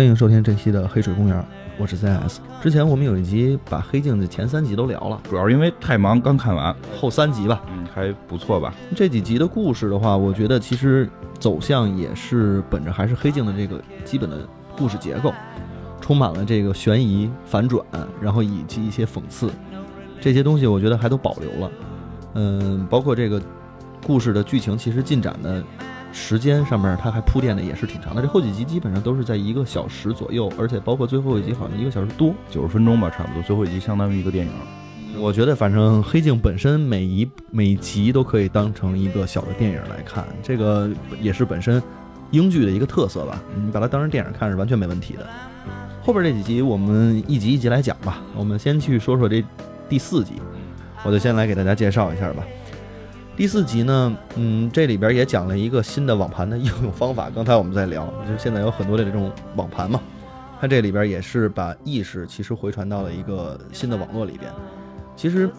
欢迎收听这期的《黑水公园》，我是 CS。之前我们有一集把《黑镜》的前三集都聊了，主要是因为太忙，刚看完，后三集吧。嗯，还不错吧？这几集的故事的话，我觉得其实走向也是本着还是《黑镜》的这个基本的故事结构，充满了这个悬疑、反转，然后以及一些讽刺，这些东西我觉得还都保留了。嗯，包括这个故事的剧情，其实进展的时间上面，它还铺垫的也是挺长的。这后几集基本上都是在一个小时左右，而且包括最后一集好像一个小时多。九十分钟吧，差不多。最后一集相当于一个电影。我觉得，反正《黑镜》本身每一每集都可以当成一个小的电影来看，这个也是本身英剧的一个特色吧。你把它当成电影看是完全没问题的。后边这几集我们一集一集来讲吧。我们先去说说这第四集，我就先来给大家介绍一下吧。第四集呢，嗯，这里边也讲了一个新的网盘的应用方法。刚才我们在聊，就是现在有很多的这种网盘嘛，它这里边也是把意识其实回传到了一个新的网络里边。其实，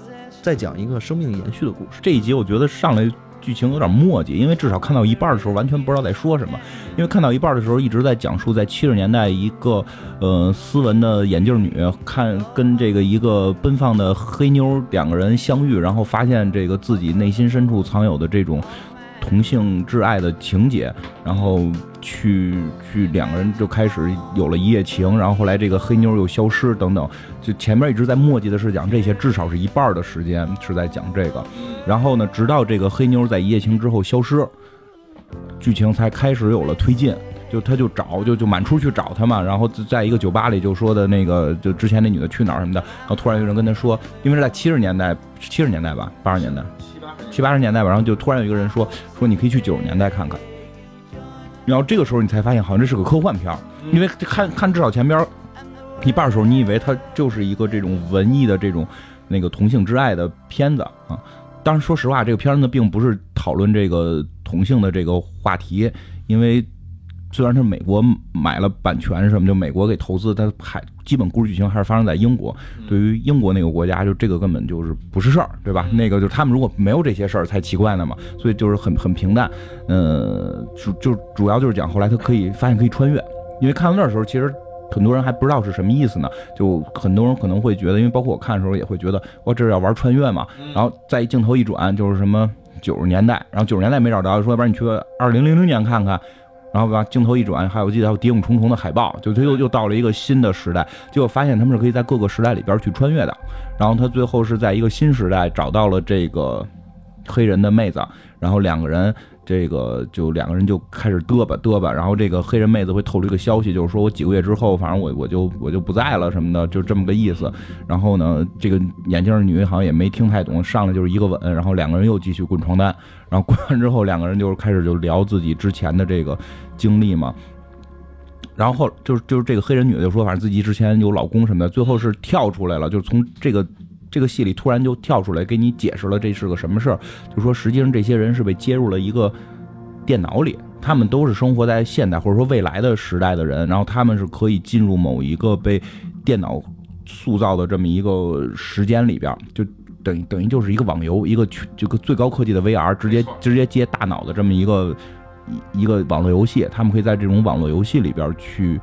在讲一个生命延续的故事。这一集我觉得上来剧情有点墨迹，因为至少看到一半的时候完全不知道在说什么。因为看到一半的时候一直在讲述在七十年代一个呃斯文的眼镜女看跟这个一个奔放的黑妞两个人相遇，然后发现这个自己内心深处藏有的这种同性挚爱的情节，然后去去两个人就开始有了一夜情，然后后来这个黑妞又消失等等，就前面一直在墨迹的是讲这些，至少是一半的时间是在讲这个，然后呢，直到这个黑妞在一夜情之后消失，剧情才开始有了推进。就他就找就就满处去找他嘛，然后在一个酒吧里就说的那个就之前那女的去哪儿什么的，然后突然有人跟他说，因为是在七十年代七十年代吧八十年代七八十年代吧，然后就突然有一个人说说你可以去九十年代看看，然后这个时候你才发现好像这是个科幻片，因为看看至少前边一半的时候你以为它就是一个这种文艺的这种那个同性之爱的片子啊，当然说实话这个片子并不是讨论这个同性的这个话题，因为。虽然是美国买了版权什么，就美国给投资，它还基本故事剧情还是发生在英国。对于英国那个国家，就这个根本就是不是事儿，对吧？那个就是他们如果没有这些事儿才奇怪呢嘛。所以就是很很平淡。呃，主就主要就是讲后来他可以发现可以穿越，因为看到那时候其实很多人还不知道是什么意思呢。就很多人可能会觉得，因为包括我看的时候也会觉得，哇，这是要玩穿越嘛。然后再镜头一转，就是什么九十年代，然后九十年代没找着，说要不然你去二零零零年看看。然后把镜头一转，还有我记得还有《谍影重重》的海报，就他又又到了一个新的时代，结果发现他们是可以在各个时代里边去穿越的。然后他最后是在一个新时代找到了这个黑人的妹子，然后两个人这个就两个人就开始嘚吧嘚吧，然后这个黑人妹子会透露一个消息，就是说我几个月之后，反正我我就我就不在了什么的，就这么个意思。然后呢，这个眼镜女好像也没听太懂，上来就是一个吻，然后两个人又继续滚床单。然后关完之后，两个人就是开始就聊自己之前的这个经历嘛。然后后就是就是这个黑人女的就说，反正自己之前有老公什么的。最后是跳出来了，就是从这个这个戏里突然就跳出来给你解释了这是个什么事儿。就说实际上这些人是被接入了一个电脑里，他们都是生活在现代或者说未来的时代的人，然后他们是可以进入某一个被电脑塑造的这么一个时间里边就。等于等于就是一个网游，一个这个最高科技的 VR，直接直接接大脑的这么一个一一个网络游戏，他们可以在这种网络游戏里边去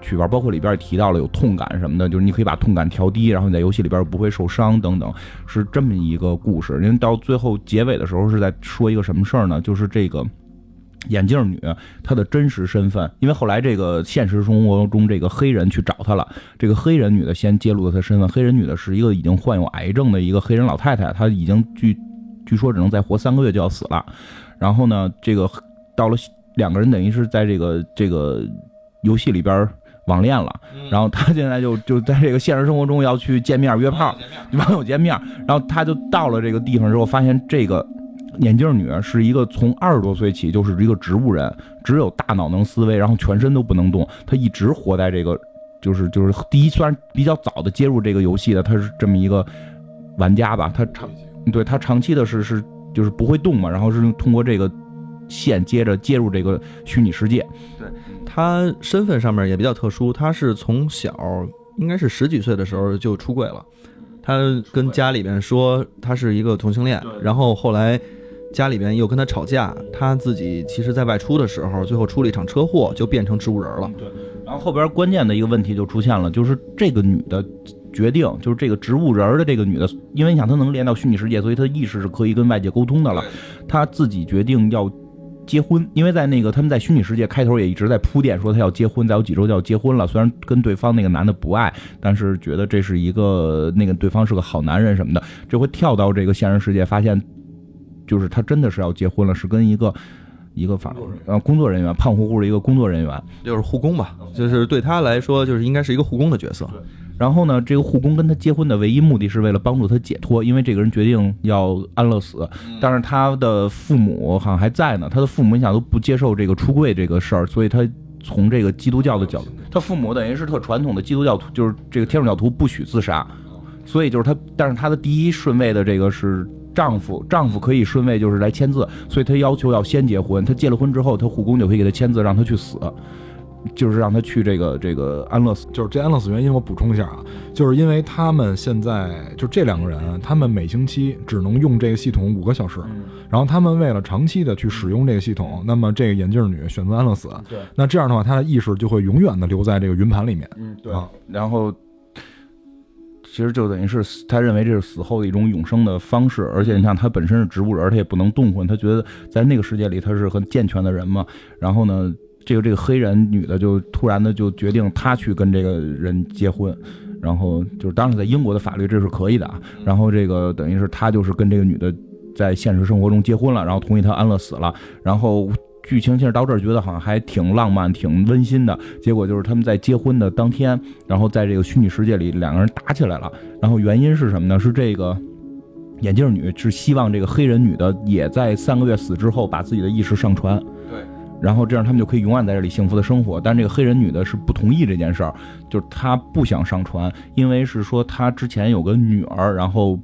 去玩，包括里边也提到了有痛感什么的，就是你可以把痛感调低，然后你在游戏里边不会受伤等等，是这么一个故事。因为到最后结尾的时候是在说一个什么事儿呢？就是这个。眼镜女她的真实身份，因为后来这个现实生活中这个黑人去找她了，这个黑人女的先揭露了她身份。黑人女的是一个已经患有癌症的一个黑人老太太，她已经据据说只能再活三个月就要死了。然后呢，这个到了两个人等于是在这个这个游戏里边网恋了，然后他现在就就在这个现实生活中要去见面约炮，网友见面，然后他就到了这个地方之后，发现这个眼镜女是一个从二十多岁起就是一个植物人，只有大脑能思维，然后全身都不能动，她一直活在这个就是就是第一虽然比较早的接入这个游戏的，她是这么一个玩家吧，她长对她长期的是是就是不会动嘛，然后是通过这个线接着接入这个虚拟世界，对。她身份上面也比较特殊，她是从小应该是十几岁的时候就出柜了。他跟家里边说他是一个同性恋，然后后来家里边又跟他吵架，他自己其实在外出的时候，最后出了一场车祸，就变成植物人了。对然后后边关键的一个问题就出现了，就是这个女的决定，就是这个植物人儿的这个女的，因为你想她能连到虚拟世界，所以她的意识是可以跟外界沟通的了。她自己决定要结婚，因为在那个他们在虚拟世界开头也一直在铺垫说她要结婚，再有几周就要结婚了。虽然跟对方那个男的不爱，但是觉得这是一个那个对方是个好男人什么的。这回跳到这个现实世界，发现就是他真的是要结婚了，是跟一个。一个法呃工作人员，胖乎乎的一个工作人员，就是护工吧，就是对他来说，就是应该是一个护工的角色。然后呢，这个护工跟他结婚的唯一目的是为了帮助他解脱，因为这个人决定要安乐死，但是他的父母好像还在呢。他的父母你想都不接受这个出柜这个事儿，所以他从这个基督教的角度，他父母等于是特传统的基督教徒，就是这个天主教徒不许自杀，所以就是他，但是他的第一顺位的这个是丈夫，丈夫可以顺位就是来签字，所以她要求要先结婚。她结了婚之后，她护工就可以给她签字，让她去死，就是让她去这个这个安乐死。就是这安乐死原因，我补充一下啊，就是因为他们现在就这两个人，他们每星期只能用这个系统五个小时，然后他们为了长期的去使用这个系统，那么这个眼镜女选择安乐死，对，那这样的话，她的意识就会永远的留在这个云盘里面。嗯，对啊然后其实就等于是死他认为这是死后的一种永生的方式，而且你看他本身是植物人，他也不能动魂，他觉得在那个世界里他是很健全的人嘛。然后呢，这个这个黑人女的就突然的就决定她去跟这个人结婚。然后就是，当时在英国的法律这是可以的啊。然后这个等于是他就是跟这个女的在现实生活中结婚了，然后同意他安乐死了。然后剧情其实到这儿觉得好像还挺浪漫、挺温馨的。结果就是他们在结婚的当天，然后在这个虚拟世界里两个人打起来了。然后原因是什么呢？是这个眼镜女是希望这个黑人女的也在三个月死之后把自己的意识上传。对。然后这样他们就可以永远在这里幸福的生活。但这个黑人女的是不同意这件事儿，就是她不想上传，因为是说她之前有个女儿，然后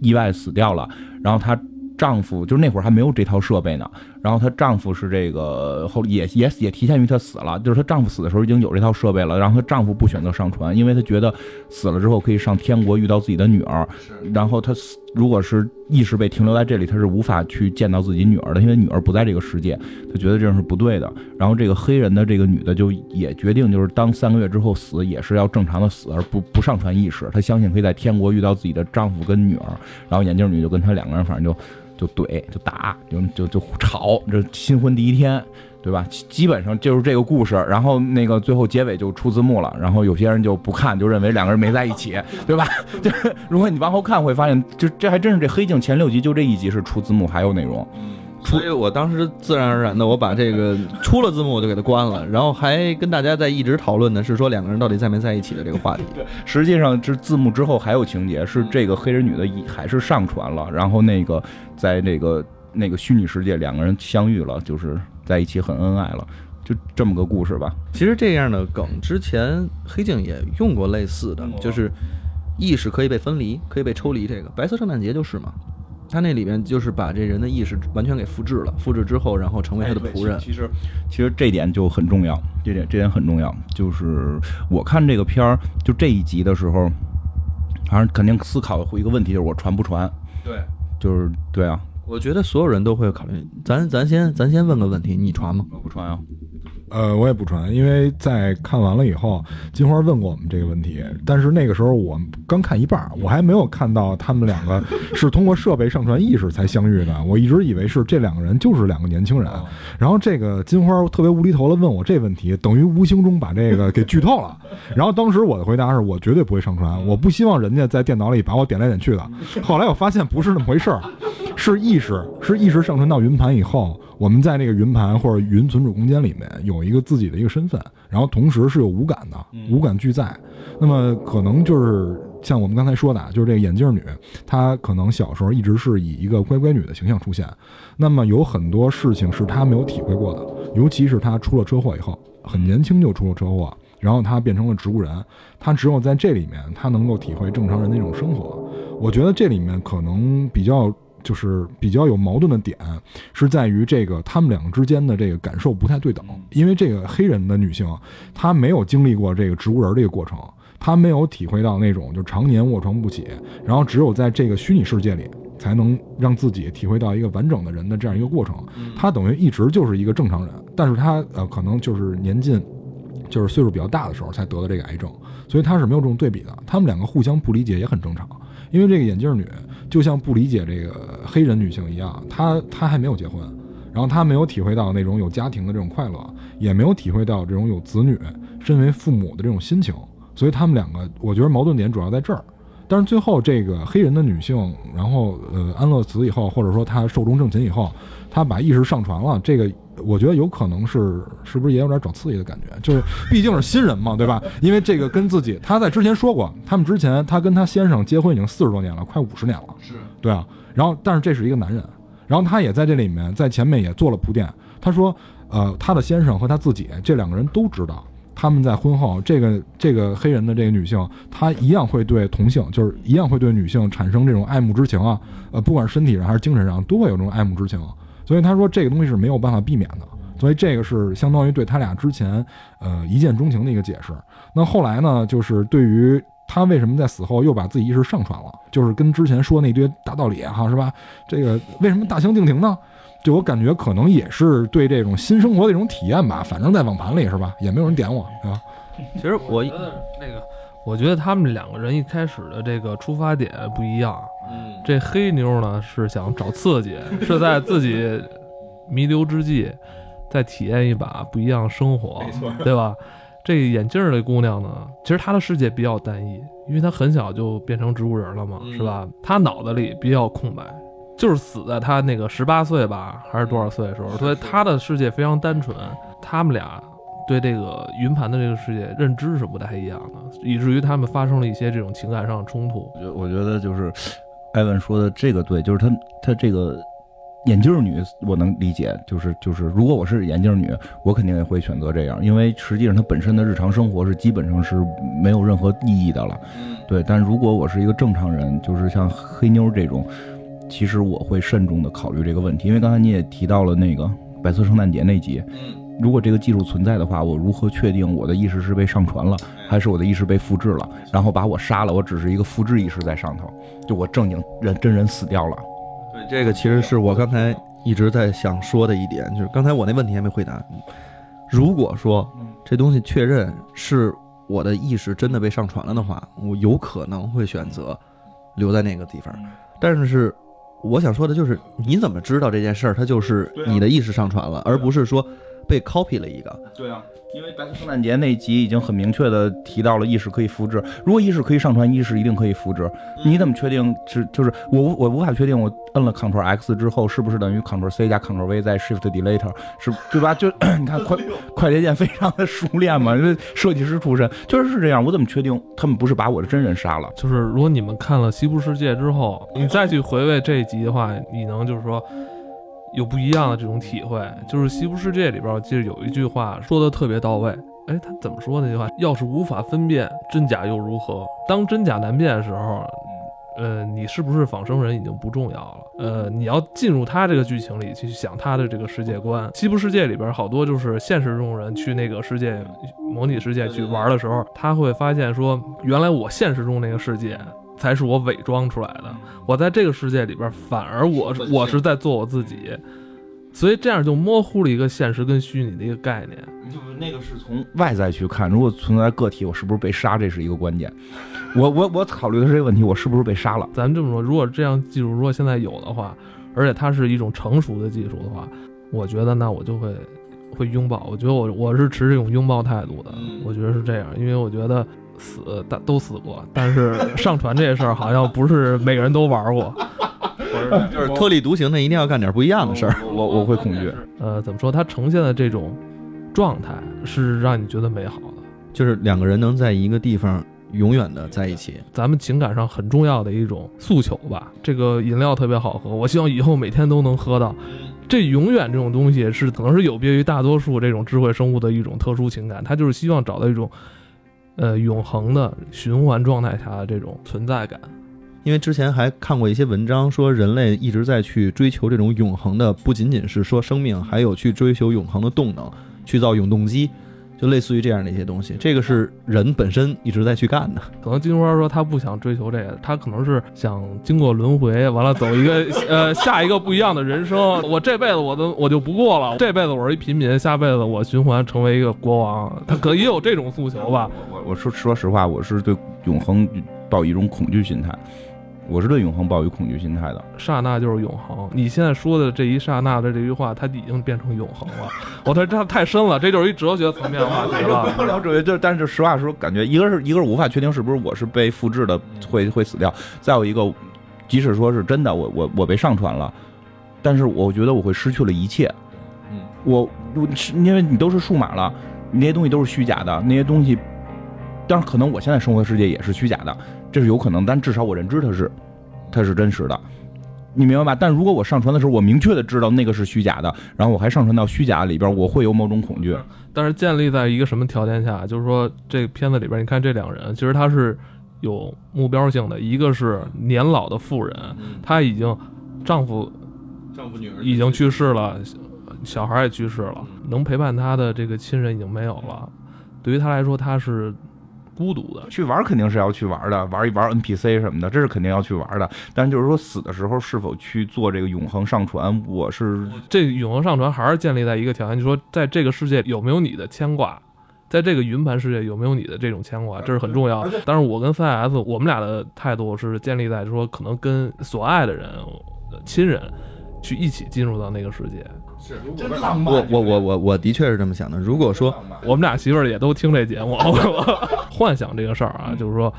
意外死掉了，然后她丈夫就是那会儿还没有这套设备呢，然后她丈夫是这个后也也也提前于她死了，就是她丈夫死的时候已经有这套设备了，然后她丈夫不选择上传，因为她觉得死了之后可以上天国遇到自己的女儿，然后她死如果是意识被停留在这里，她是无法去见到自己女儿的，因为女儿不在这个世界，她觉得这样是不对的。然后这个黑人的这个女的就也决定，就是当三个月之后死也是要正常的死，而不不上传意识。她相信可以在天国遇到自己的丈夫跟女儿。然后眼镜女就跟她两个人，反正就就怼就打就就就吵，这新婚第一天。对吧？基本上就是这个故事，然后那个最后结尾就出字幕了，然后有些人就不看，就认为两个人没在一起，对吧？就是如果你往后看会发现，就这还真是这黑镜前六集就这一集是出字幕还有内容，所以我当时自然而然的我把这个 出了字幕我就给它关了，然后还跟大家在一直讨论的是说两个人到底在没在一起的这个话题。实际上这字幕之后还有情节，是这个黑人女的一还是上传了，然后那个在那个那个虚拟世界两个人相遇了，就是在一起很恩爱了，就这么个故事吧。其实这样的梗之前黑镜也用过类似的，就是意识可以被分离，可以被抽离。这个白色圣诞节就是嘛，它那里边就是把这人的意识完全给复制了，复制之后然后成为他的仆人。其实其实这点就很重要，这点这点很重要。就是我看这个片儿，就这一集的时候，反正肯定思考一个问题，就是我传不传？对，就是对啊，我觉得所有人都会考虑。咱咱先咱先问个问题，你传吗？我不传啊。呃，我也不传，因为在看完了以后，金花问过我们这个问题，但是那个时候我刚看一半儿，我还没有看到他们两个是通过设备上传意识才相遇的，我一直以为是这两个人就是两个年轻人。然后这个金花特别无厘头的问我这问题，等于无形中把这个给剧透了。然后当时我的回答是我绝对不会上传，我不希望人家在电脑里把我点来点去的。后来我发现不是那么回事儿，是意识是意识上传到云盘以后，我们在那个云盘或者云存储空间里面有一个自己的一个身份，然后同时是有五感的，五感俱在。那么可能就是像我们刚才说的，啊，就是这个眼镜女，她可能小时候一直是以一个乖乖女的形象出现。那么有很多事情是她没有体会过的，尤其是她出了车祸以后，很年轻就出了车祸，然后她变成了植物人。她只有在这里面，她能够体会正常人的一种生活。我觉得这里面可能比较。就是比较有矛盾的点，是在于这个他们两个之间的这个感受不太对等。因为这个黑人的女性，她没有经历过这个植物人这个过程，她没有体会到那种就常年卧床不起，然后只有在这个虚拟世界里，才能让自己体会到一个完整的人的这样一个过程。她等于一直就是一个正常人，但是她呃可能就是年近，就是岁数比较大的时候才得了这个癌症，所以她是没有这种对比的。他们两个互相不理解也很正常，因为这个眼镜女。就像不理解这个黑人女性一样，她她还没有结婚，然后她没有体会到那种有家庭的这种快乐，也没有体会到这种有子女身为父母的这种心情，所以他们两个，我觉得矛盾点主要在这儿。但是最后这个黑人的女性，然后呃安乐死以后，或者说她寿终正寝以后，她把意识上传了，这个。我觉得有可能是，是不是也有点找刺激的感觉？就是毕竟是新人嘛，对吧？因为这个跟自己，他在之前说过，他们之前他跟他先生结婚已经四十多年了，快五十年了，是对啊。然后，但是这是一个男人，然后他也在这里面，在前面也做了铺垫。他说，呃，他的先生和他自己这两个人都知道，他们在婚后，这个这个黑人的这个女性，她一样会对同性，就是一样会对女性产生这种爱慕之情啊，呃，不管是身体上还是精神上，都会有这种爱慕之情。所以他说这个东西是没有办法避免的，所以这个是相当于对他俩之前，呃一见钟情的一个解释。那后来呢，就是对于他为什么在死后又把自己意识上传了，就是跟之前说那堆大道理哈，是吧？这个为什么大相径庭呢？就我感觉可能也是对这种新生活的一种体验吧。反正在网盘里是吧，也没有人点我，啊？其实我觉得那个，我觉得他们两个人一开始的这个出发点不一样。嗯，这黑妞呢是想找刺激，是在自己弥留之际再体验一把不一样生活，对吧？这眼镜儿的姑娘呢，其实她的世界比较单一，因为她很小就变成植物人了嘛，是吧？她脑子里比较空白，就是死在她那个十八岁吧，还是多少岁的时候，所以她的世界非常单纯。他们俩对这个云盘的这个世界认知是不太一样的，以至于他们发生了一些这种情感上的冲突。我觉我觉得就是。艾文说的这个对，就是他他这个眼镜女，我能理解，就是就是，如果我是眼镜女，我肯定也会选择这样，因为实际上她本身的日常生活是基本上是没有任何意义的了。对，但如果我是一个正常人，就是像黑妞这种，其实我会慎重的考虑这个问题，因为刚才你也提到了那个白色圣诞节那集。如果这个技术存在的话，我如何确定我的意识是被上传了，还是我的意识被复制了，然后把我杀了？我只是一个复制意识在上头，就我正经人真人死掉了。对，这个其实是我刚才一直在想说的一点，就是刚才我那问题还没回答。如果说这东西确认是我的意识真的被上传了的话，我有可能会选择留在那个地方。但是我想说的就是，你怎么知道这件事儿它就是你的意识上传了，而不是说？被 copy 了一个，对啊，因为白色圣诞节那集已经很明确的提到了意识可以复制，如果意识可以上传，意识一定可以复制。你怎么确定是就是我我无法确定我摁了 Ctrl X 之后是不是等于 Ctrl C 加 Ctrl V 再 Shift Delete 是对吧？就 你看快快捷键非常的熟练嘛，因为设计师出身，确实是这样。我怎么确定他们不是把我的真人杀了？就是如果你们看了《西部世界》之后，你再去回味这一集的话，你能就是说。有不一样的这种体会，就是《西部世界》里边，我记得有一句话说的特别到位。哎，他怎么说那句话？要是无法分辨真假又如何？当真假难辨的时候，呃，你是不是仿生人已经不重要了。呃，你要进入他这个剧情里去想他的这个世界观。《西部世界》里边好多就是现实中人去那个世界模拟世界去玩的时候，他会发现说，原来我现实中那个世界。才是我伪装出来的。我在这个世界里边，反而我我是在做我自己，所以这样就模糊了一个现实跟虚拟的一个概念。就是那个是从外在去看，如果存在个体，我是不是被杀，这是一个关键。我我我考虑的是这个问题，我是不是被杀了？咱这么说，如果这样技术如果现在有的话，而且它是一种成熟的技术的话，我觉得那我就会会拥抱。我觉得我我是持这种拥抱态度的。我觉得是这样，因为我觉得。死，但都死过。但是 上传这事儿好像不是每个人都玩过，就是特立独行的，一定要干点不一样的事儿。我我会恐惧。呃，怎么说？它呈现的这种状态是让你觉得美好的。就是两个人能在一个地方永远的在一起。咱们情感上很重要的一种诉求吧。这个饮料特别好喝，我希望以后每天都能喝到。这永远这种东西是可能是有别于大多数这种智慧生物的一种特殊情感，它就是希望找到一种，呃，永恒的循环状态下的这种存在感。因为之前还看过一些文章，说人类一直在去追求这种永恒的，不仅仅是说生命，还有去追求永恒的动能，去造永动机，就类似于这样的一些东西。这个是人本身一直在去干的。可能金花说他不想追求这个，他可能是想经过轮回，完了走一个呃下一个不一样的人生。我这辈子我都我就不过了，这辈子我是一平民，下辈子我循环成为一个国王。他可能也有这种诉求吧。我我说说实话，我是对永恒抱一种恐惧心态，我是对永恒抱有恐惧心态的。刹那就是永恒。你现在说的这一刹那的这句话，它已经变成永恒了。我这这太深了，这就是一哲学层面的话题了。不聊哲学，就是但是实话说，感觉一个是一个是无法确定是不是我是被复制的，会会死掉；再有一个，即使说是真的，我我我被上传了，但是我觉得我会失去了一切。嗯，我我是因为你都是数码了，你那些东西都是虚假的，那些东西，但是可能我现在生活的世界也是虚假的，这是有可能，但至少我认知它是它是真实的。你明白吧？但如果我上传的时候，我明确的知道那个是虚假的，然后我还上传到虚假里边，我会有某种恐惧。但是建立在一个什么条件下？就是说，这个片子里边，你看这两人，其实他是有目标性的。一个是年老的妇人，她已经丈夫丈夫女儿已经去世了，小孩也去世了，能陪伴她的这个亲人已经没有了。对于她来说，她是孤独的。去玩肯定是要去玩的，玩一玩 NPC 什么的，这是肯定要去玩的。但是就是说死的时候是否去做这个永恒上传，我是这永恒上传还是建立在一个条件，就是说，在这个世界有没有你的牵挂，在这个云盘世界有没有你的这种牵挂，这是很重要的。但是我跟 4S 我们俩的态度是建立在说，可能跟所爱的人、亲人去一起进入到那个世界。真浪漫。我我我我我的确是这么想的。如果说我们俩媳妇儿也都听这节目，幻想这个事儿啊，就是说，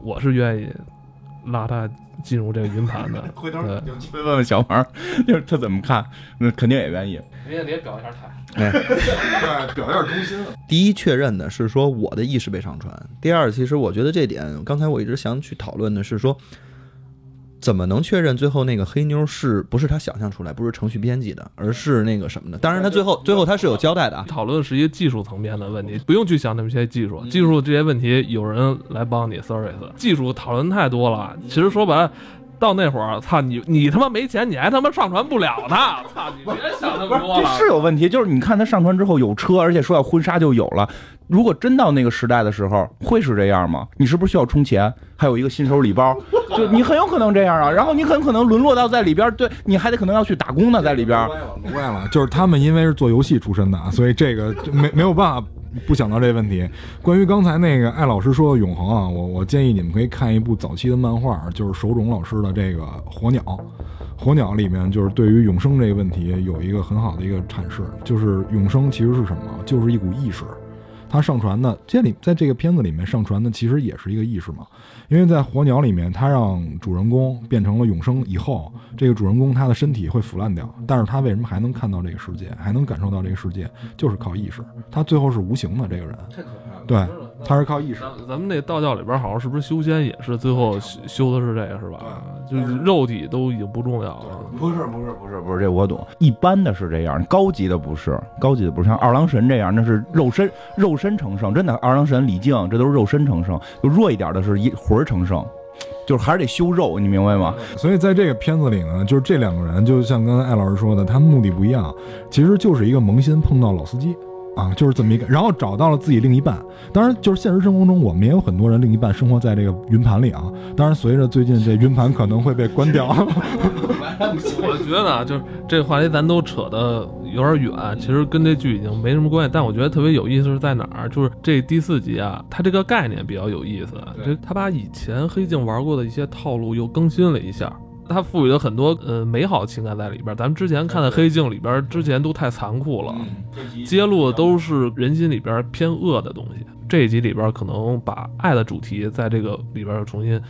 我是愿意拉他进入这个云盘的。回头对有机会问问小王，就是他怎么看，那肯定也愿意。你也你也表一下态。对，表一下忠心。第一确认的是说我的意识被上传，第二，其实我觉得这点，刚才我一直想去讨论的是说，怎么能确认最后那个黑妞是不是他想象出来，不是程序编辑的，而是那个什么的？当然，他最后最后他是有交代的啊。讨论是一个技术层面的问题，不用去想那么些技术，技术这些问题有人来帮你 service。技术讨论太多了，其实说白了。到那会儿，操你！你他妈没钱，你还他妈上传不了呢！操你！别想那么多了。是有问题，就是你看他上传之后有车，而且说要婚纱就有了。如果真到那个时代的时候，会是这样吗？你是不是需要充钱？还有一个新手礼包，就你很有可能这样啊。然后你很可能沦落到在里边，对你还得可能要去打工呢，在里边。不怪了，就是他们因为是做游戏出身的，所以这个就没没有办法不想到这个问题。关于刚才那个艾老师说的永恒啊，我我建议你们可以看一部早期的漫画，就是手冢老师的这个《火鸟》。火鸟里面就是对于永生这个问题有一个很好的一个阐释，就是永生其实是什么？就是一股意识。它上传的，这里在这个片子里面上传的其实也是一个意识嘛，因为在火鸟里面，他让主人公变成了永生以后，这个主人公他的身体会腐烂掉，但是他为什么还能看到这个世界，还能感受到这个世界，就是靠意识。他最后是无形的这个人，太可怕了对，他是靠意识。咱咱们那道教里边好像是不是修仙也是最后修修的是这个是吧？就是肉体都已经不重要了。不是不是不是不是，这我懂。一般的是这样，高级的不是，高级的不是像二郎神这样，那是肉身肉身成圣。真的，二郎神、李靖这都是肉身成圣。就弱一点的是一魂成圣，就是还是得修肉，你明白吗？所以在这个片子里呢，就是这两个人，就像刚才艾老师说的，他们目的不一样，其实就是一个萌新碰到老司机。啊，就是这么一个，然后找到了自己另一半。当然，就是现实生活中，我们也有很多人另一半生活在这个云盘里啊。当然，随着最近这云盘可能会被关掉，我觉得啊，就是这个话题咱都扯的有点远，其实跟这剧已经没什么关系。但我觉得特别有意思是在哪儿？就是这第四集啊，它这个概念比较有意思，这他把以前黑镜玩过的一些套路又更新了一下。它赋予了很多呃美好情感在里边。咱们之前看的《黑镜》里边，之前都太残酷了，揭露的都是人心里边偏恶的东西。这一集里边可能把爱的主题在这个里边又重新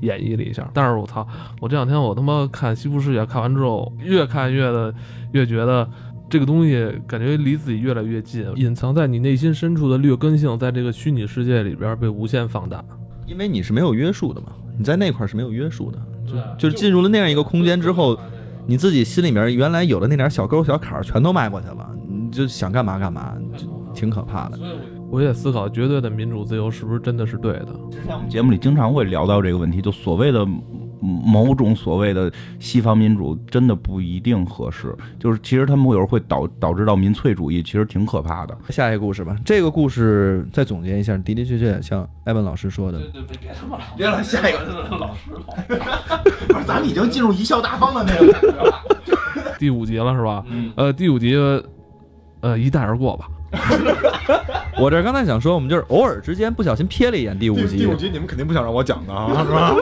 演绎了一下。但是我操，我这两天我他妈看《西部世界》，看完之后越看越的越觉得这个东西感觉离自己越来越近，隐藏在你内心深处的劣根性，在这个虚拟世界里边被无限放大。因为你是没有约束的嘛，你在那块儿是没有约束的，对就是进入了那样一个空间之后，你自己心里面原来有的那点小沟小坎儿全都迈过去了，你就想干嘛干嘛，就挺可怕的。我也思考，绝对的民主自由是不是真的是对的？在我们节目里经常会聊到这个问题，就所谓的某种所谓的西方民主，真的不一定合适。就是其实他们有时候会导导致到民粹主义，其实挺可怕的。下一个故事吧，这个故事再总结一下，的的确确像艾文老师说的，别了，下一个老师了 不是，咱们已经进入贻笑大方的那个感觉了。第五集了是吧？呃，第五集，呃，一带而过吧。我这刚才想说，我们就是偶尔之间不小心瞥了一眼第五集，第五集你们肯定不想让我讲的啊，是吧？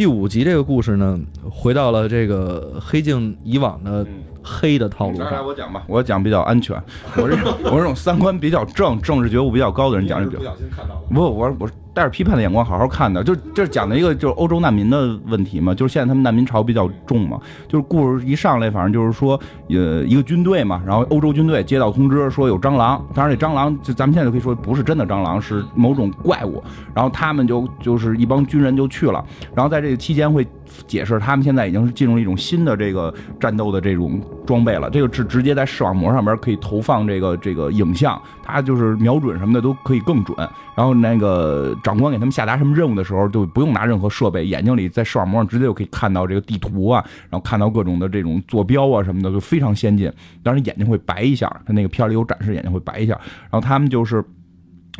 第五集这个故事呢，回到了这个黑镜以往的黑的套路来来，上。我讲吧，我讲比较安全。我这 我这种三观比较正、政治觉悟比较高的人讲这比较。不小心看到的。不，我我是带着批判的眼光好好看的，就就是讲的一个就是欧洲难民的问题嘛，就是现在他们难民潮比较重嘛，就是故事一上来，反正就是说，呃，一个军队嘛，然后欧洲军队接到通知说有蟑螂，当然这蟑螂就咱们现在就可以说不是真的蟑螂，是某种怪物，然后他们就就是一帮军人就去了，然后在这个期间会解释他们现在已经是进入一种新的这个战斗的这种装备了，这个是直接在视网膜上面可以投放这个这个影像，它就是瞄准什么的都可以更准。然后那个长官给他们下达什么任务的时候，就不用拿任何设备，眼睛里在视网膜上直接就可以看到这个地图啊，然后看到各种的这种坐标啊什么的，就非常先进。当然眼睛会白一下，他那个片里有展示眼睛会白一下。然后他们就是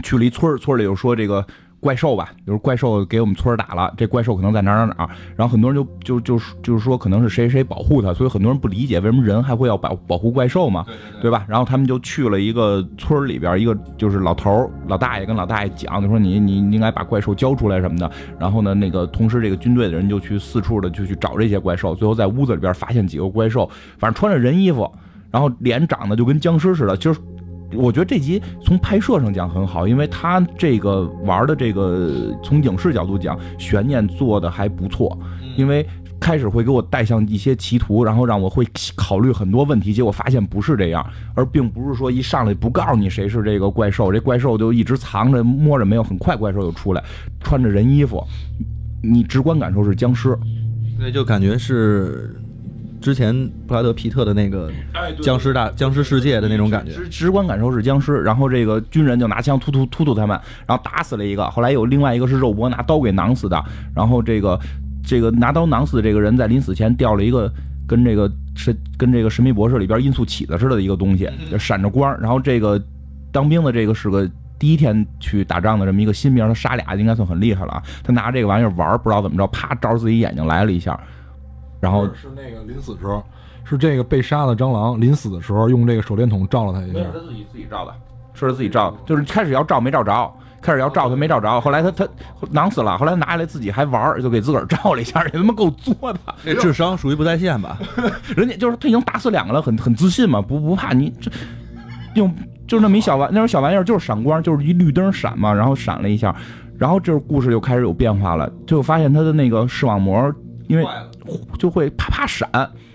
去了一村，村里就说这个。怪兽吧，就是怪兽给我们村儿打了，这怪兽可能在哪儿哪儿哪儿，然后很多人就就就是就是说可能是谁谁保护他，所以很多人不理解为什么人还会要保保护怪兽嘛，对吧？然后他们就去了一个村儿里边，一个就是老头儿老大爷跟老大爷讲，就说你你你应该把怪兽交出来什么的。然后呢，那个同时这个军队的人就去四处的就去找这些怪兽，最后在屋子里边发现几个怪兽，反正穿着人衣服，然后脸长得就跟僵尸似的，就是。我觉得这集从拍摄上讲很好，因为他这个玩的这个从影视角度讲，悬念做的还不错，因为。开始会给我带向一些歧途，然后让我会考虑很多问题，结果发现不是这样，而并不是说一上来不告诉你谁是这个怪兽，这怪兽就一直藏着摸着没有，很快怪兽就出来，穿着人衣服，你直观感受是僵尸。对，就感觉是之前布拉德皮特的那个僵尸大僵尸世界的那种感觉。直直观感受是僵尸，然后这个军人就拿枪突突突突他们，然后打死了一个，后来有另外一个是肉搏拿刀给囊死的，然后这个这个拿刀囊死的这个人在临死前掉了一个跟这个是跟这个神秘博士里边音速起子似的一个东西，就闪着光，然后这个当兵的这个是个。第一天去打仗的这么一个新兵，他杀俩应该算很厉害了啊！他拿这个玩意儿玩，不知道怎么着，啪照着自己眼睛来了一下，然后是那个临死时候，是这个被杀的蟑螂临死的时候用这个手电筒照了他一下。是他自己自己照的，是他自己照的，就是开始要照没照着，开始要照他没照着，后来他他囊死了，后来拿下来自己还玩儿，就给自个儿照了一下，也他妈够作的。这智商属于不在线吧？人家就是他已经打死两个了，很很自信嘛，不不怕你这用就是那么一小玩那种小玩意儿，就是闪光，就是一绿灯闪嘛，然后闪了一下，然后这故事就开始有变化了，就发现他的那个视网膜因为就会啪啪闪，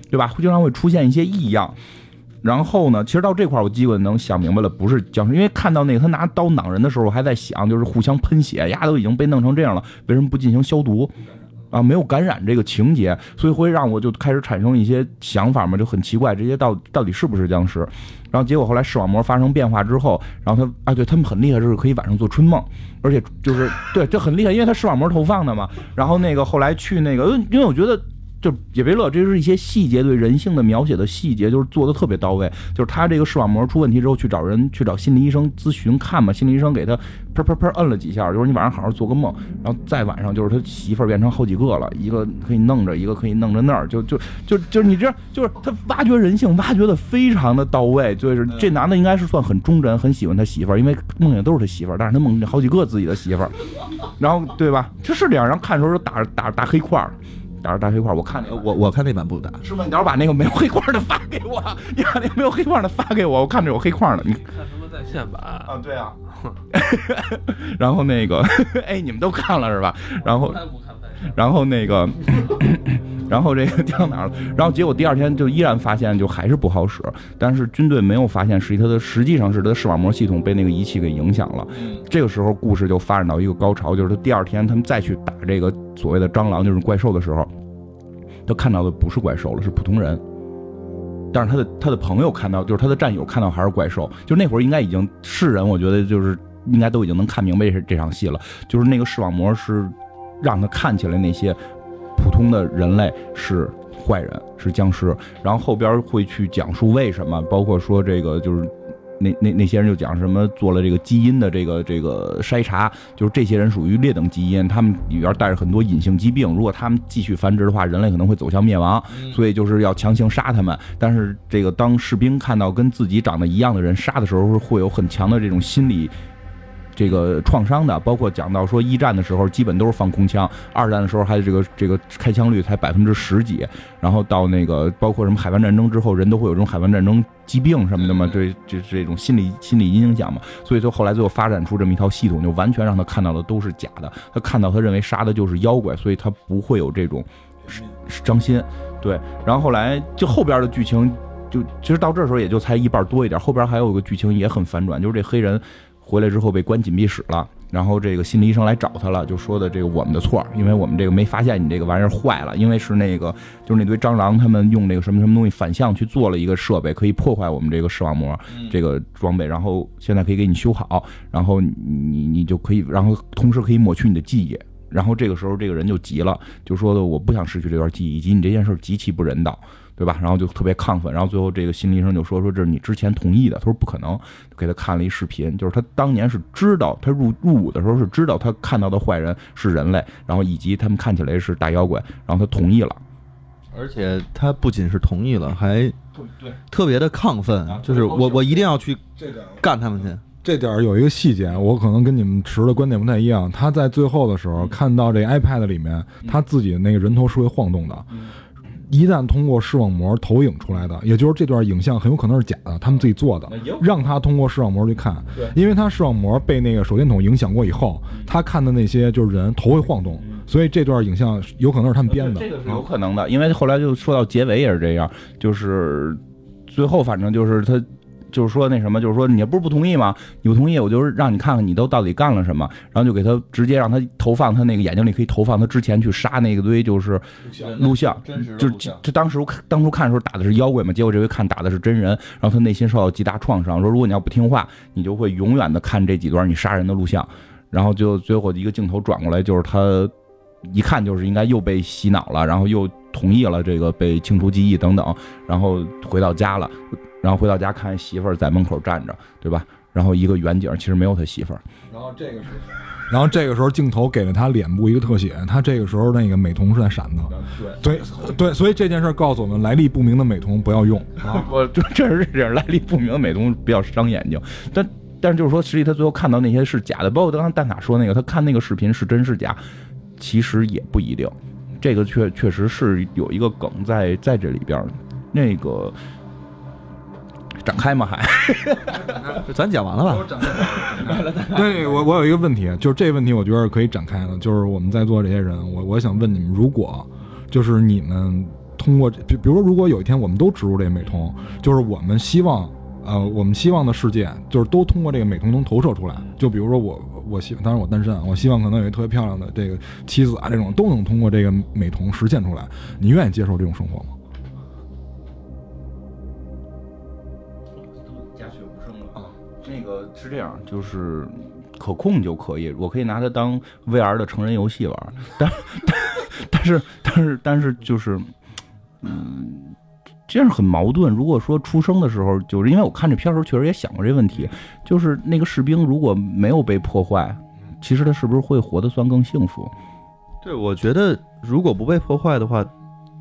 对吧？经常会出现一些异样。然后呢，其实到这块儿我基本能想明白了，不是僵尸，因为看到那个他拿刀攮人的时候，我还在想，就是互相喷血，丫都已经被弄成这样了，为什么不进行消毒？啊，没有感染这个情节，所以会让我就开始产生一些想法嘛，就很奇怪，这些到到底是不是僵尸？然后结果后来视网膜发生变化之后，然后他啊，对他们很厉害，就是可以晚上做春梦，而且就是对，这很厉害，因为他视网膜投放的嘛。然后那个后来去那个，因为因为我觉得。就也别乐，这是一些细节对人性的描写的细节，就是做的特别到位。就是他这个视网膜出问题之后，去找人去找心理医生咨询看嘛，心理医生给他砰砰砰摁了几下，就是你晚上好好做个梦，然后再晚上就是他媳妇儿变成好几个了，一个可以弄着，一个可以弄着那儿，就就就就是你这就是他挖掘人性挖掘的非常的到位，就是这男的应该是算很忠贞，很喜欢他媳妇儿，因为梦见都是他媳妇儿，但是他梦见好几个自己的媳妇儿，然后对吧？这是这样，然后看的时候就打打打黑块儿。打着大黑块，我看那个我我看那版不打，师傅？你到时候把那个没有黑块的发给我，你把那个没有黑块的发给我，我看着有黑块的。你看什么在线版？啊，对啊。然后那个，哎，你们都看了是吧？然后。然后那个，然后这个掉哪儿了？然后结果第二天就依然发现就还是不好使，但是军队没有发现，实际它的实际上是它的视网膜系统被那个仪器给影响了。这个时候故事就发展到一个高潮，就是他第二天他们再去打这个所谓的蟑螂，就是怪兽的时候，他看到的不是怪兽了，是普通人。但是他的他的朋友看到，就是他的战友看到还是怪兽，就那会儿应该已经是人，我觉得就是应该都已经能看明白这这场戏了，就是那个视网膜是让他看起来那些普通的人类是坏人，是僵尸，然后后边会去讲述为什么，包括说这个就是。那那那些人就讲什么做了这个基因的这个这个筛查，就是这些人属于劣等基因，他们里边带着很多隐性疾病，如果他们继续繁殖的话，人类可能会走向灭亡，所以就是要强行杀他们。但是这个当士兵看到跟自己长得一样的人杀的时候，会有很强的这种心理。这个创伤的，包括讲到说一战的时候基本都是放空枪，二战的时候还有这个这个开枪率才百分之十几，然后到那个包括什么海湾战争之后，人都会有这种海湾战争疾病什么的嘛，对，这这种心理心理影响嘛，所以就后来最后发展出这么一套系统，就完全让他看到的都是假的，他看到他认为杀的就是妖怪，所以他不会有这种伤心，对，然后后来就后边的剧情就其实到这时候也就才一半多一点，后边还有一个剧情也很反转，就是这黑人。回来之后被关紧闭室了，然后这个心理医生来找他了，就说的这个我们的错，因为我们这个没发现你这个玩意儿坏了，因为是那个就是那堆蟑螂他们用那个什么什么东西反向去做了一个设备，可以破坏我们这个视网膜这个装备，然后现在可以给你修好，然后你你就可以，然后同时可以抹去你的记忆，然后这个时候这个人就急了，就说的我不想失去这段记忆，以及你这件事极其不人道。对吧？然后就特别亢奋，然后最后这个心理医生就说：“说这是你之前同意的。”他说：“不可能。”给他看了一视频，就是他当年是知道，他入入伍的时候是知道他看到的坏人是人类，然后以及他们看起来是大妖怪，然后他同意了。而且他不仅是同意了，还对特别的亢奋，就是我我一定要去干他们去。这点儿有一个细节，我可能跟你们持的观点不太一样。他在最后的时候看到这 iPad 里面他自己的那个人头是会晃动的。一旦通过视网膜投影出来的，也就是这段影像很有可能是假的，他们自己做的，让他通过视网膜去看，因为他视网膜被那个手电筒影响过以后，他看的那些就是人头会晃动，所以这段影像有可能是他们编的，这个是有可能的，因为后来就说到结尾也是这样，就是最后反正就是他。就是说那什么，就是说你不是不同意吗？你不同意，我就是让你看看你都到底干了什么，然后就给他直接让他投放他那个眼睛里可以投放他之前去杀那个堆就是录像，就就当时当初看的时候打的是妖怪嘛，结果这回看打的是真人，然后他内心受到极大创伤，说如果你要不听话，你就会永远的看这几段你杀人的录像，然后就最后一个镜头转过来，就是他一看就是应该又被洗脑了，然后又同意了这个被清除记忆等等，然后回到家了。然后回到家看媳妇儿在门口站着，对吧？然后一个远景，其实没有他媳妇儿。然后这个时候，然后这个时候镜头给了他脸部一个特写，他这个时候那个美瞳是在闪的。对对对，所以这件事告诉我们，来历不明的美瞳不要用。啊 我这这是这样，来历不明的美瞳比较伤眼睛。但但是就是说，实际他最后看到那些是假的，包括刚刚蛋塔说那个，他看那个视频是真是假，其实也不一定。这个确确实是有一个梗在在这里边，那个。展开吗？还，咱讲完了吧？对，我我有一个问题，就是这个问题，我觉得可以展开的。就是我们在座这些人，我我想问你们，如果就是你们通过，比比如说，如果有一天我们都植入这个美瞳，就是我们希望，呃，我们希望的世界，就是都通过这个美瞳能投射出来。就比如说我，我希，当然我单身，我希望可能有一特别漂亮的这个妻子啊，这种都能通过这个美瞳实现出来。你愿意接受这种生活吗？是这样，就是可控就可以，我可以拿它当 VR 的成人游戏玩，但但是但是但是就是，嗯，这样很矛盾。如果说出生的时候，就是因为我看这片的时候确实也想过这问题，就是那个士兵如果没有被破坏，其实他是不是会活得算更幸福？对，我觉得如果不被破坏的话，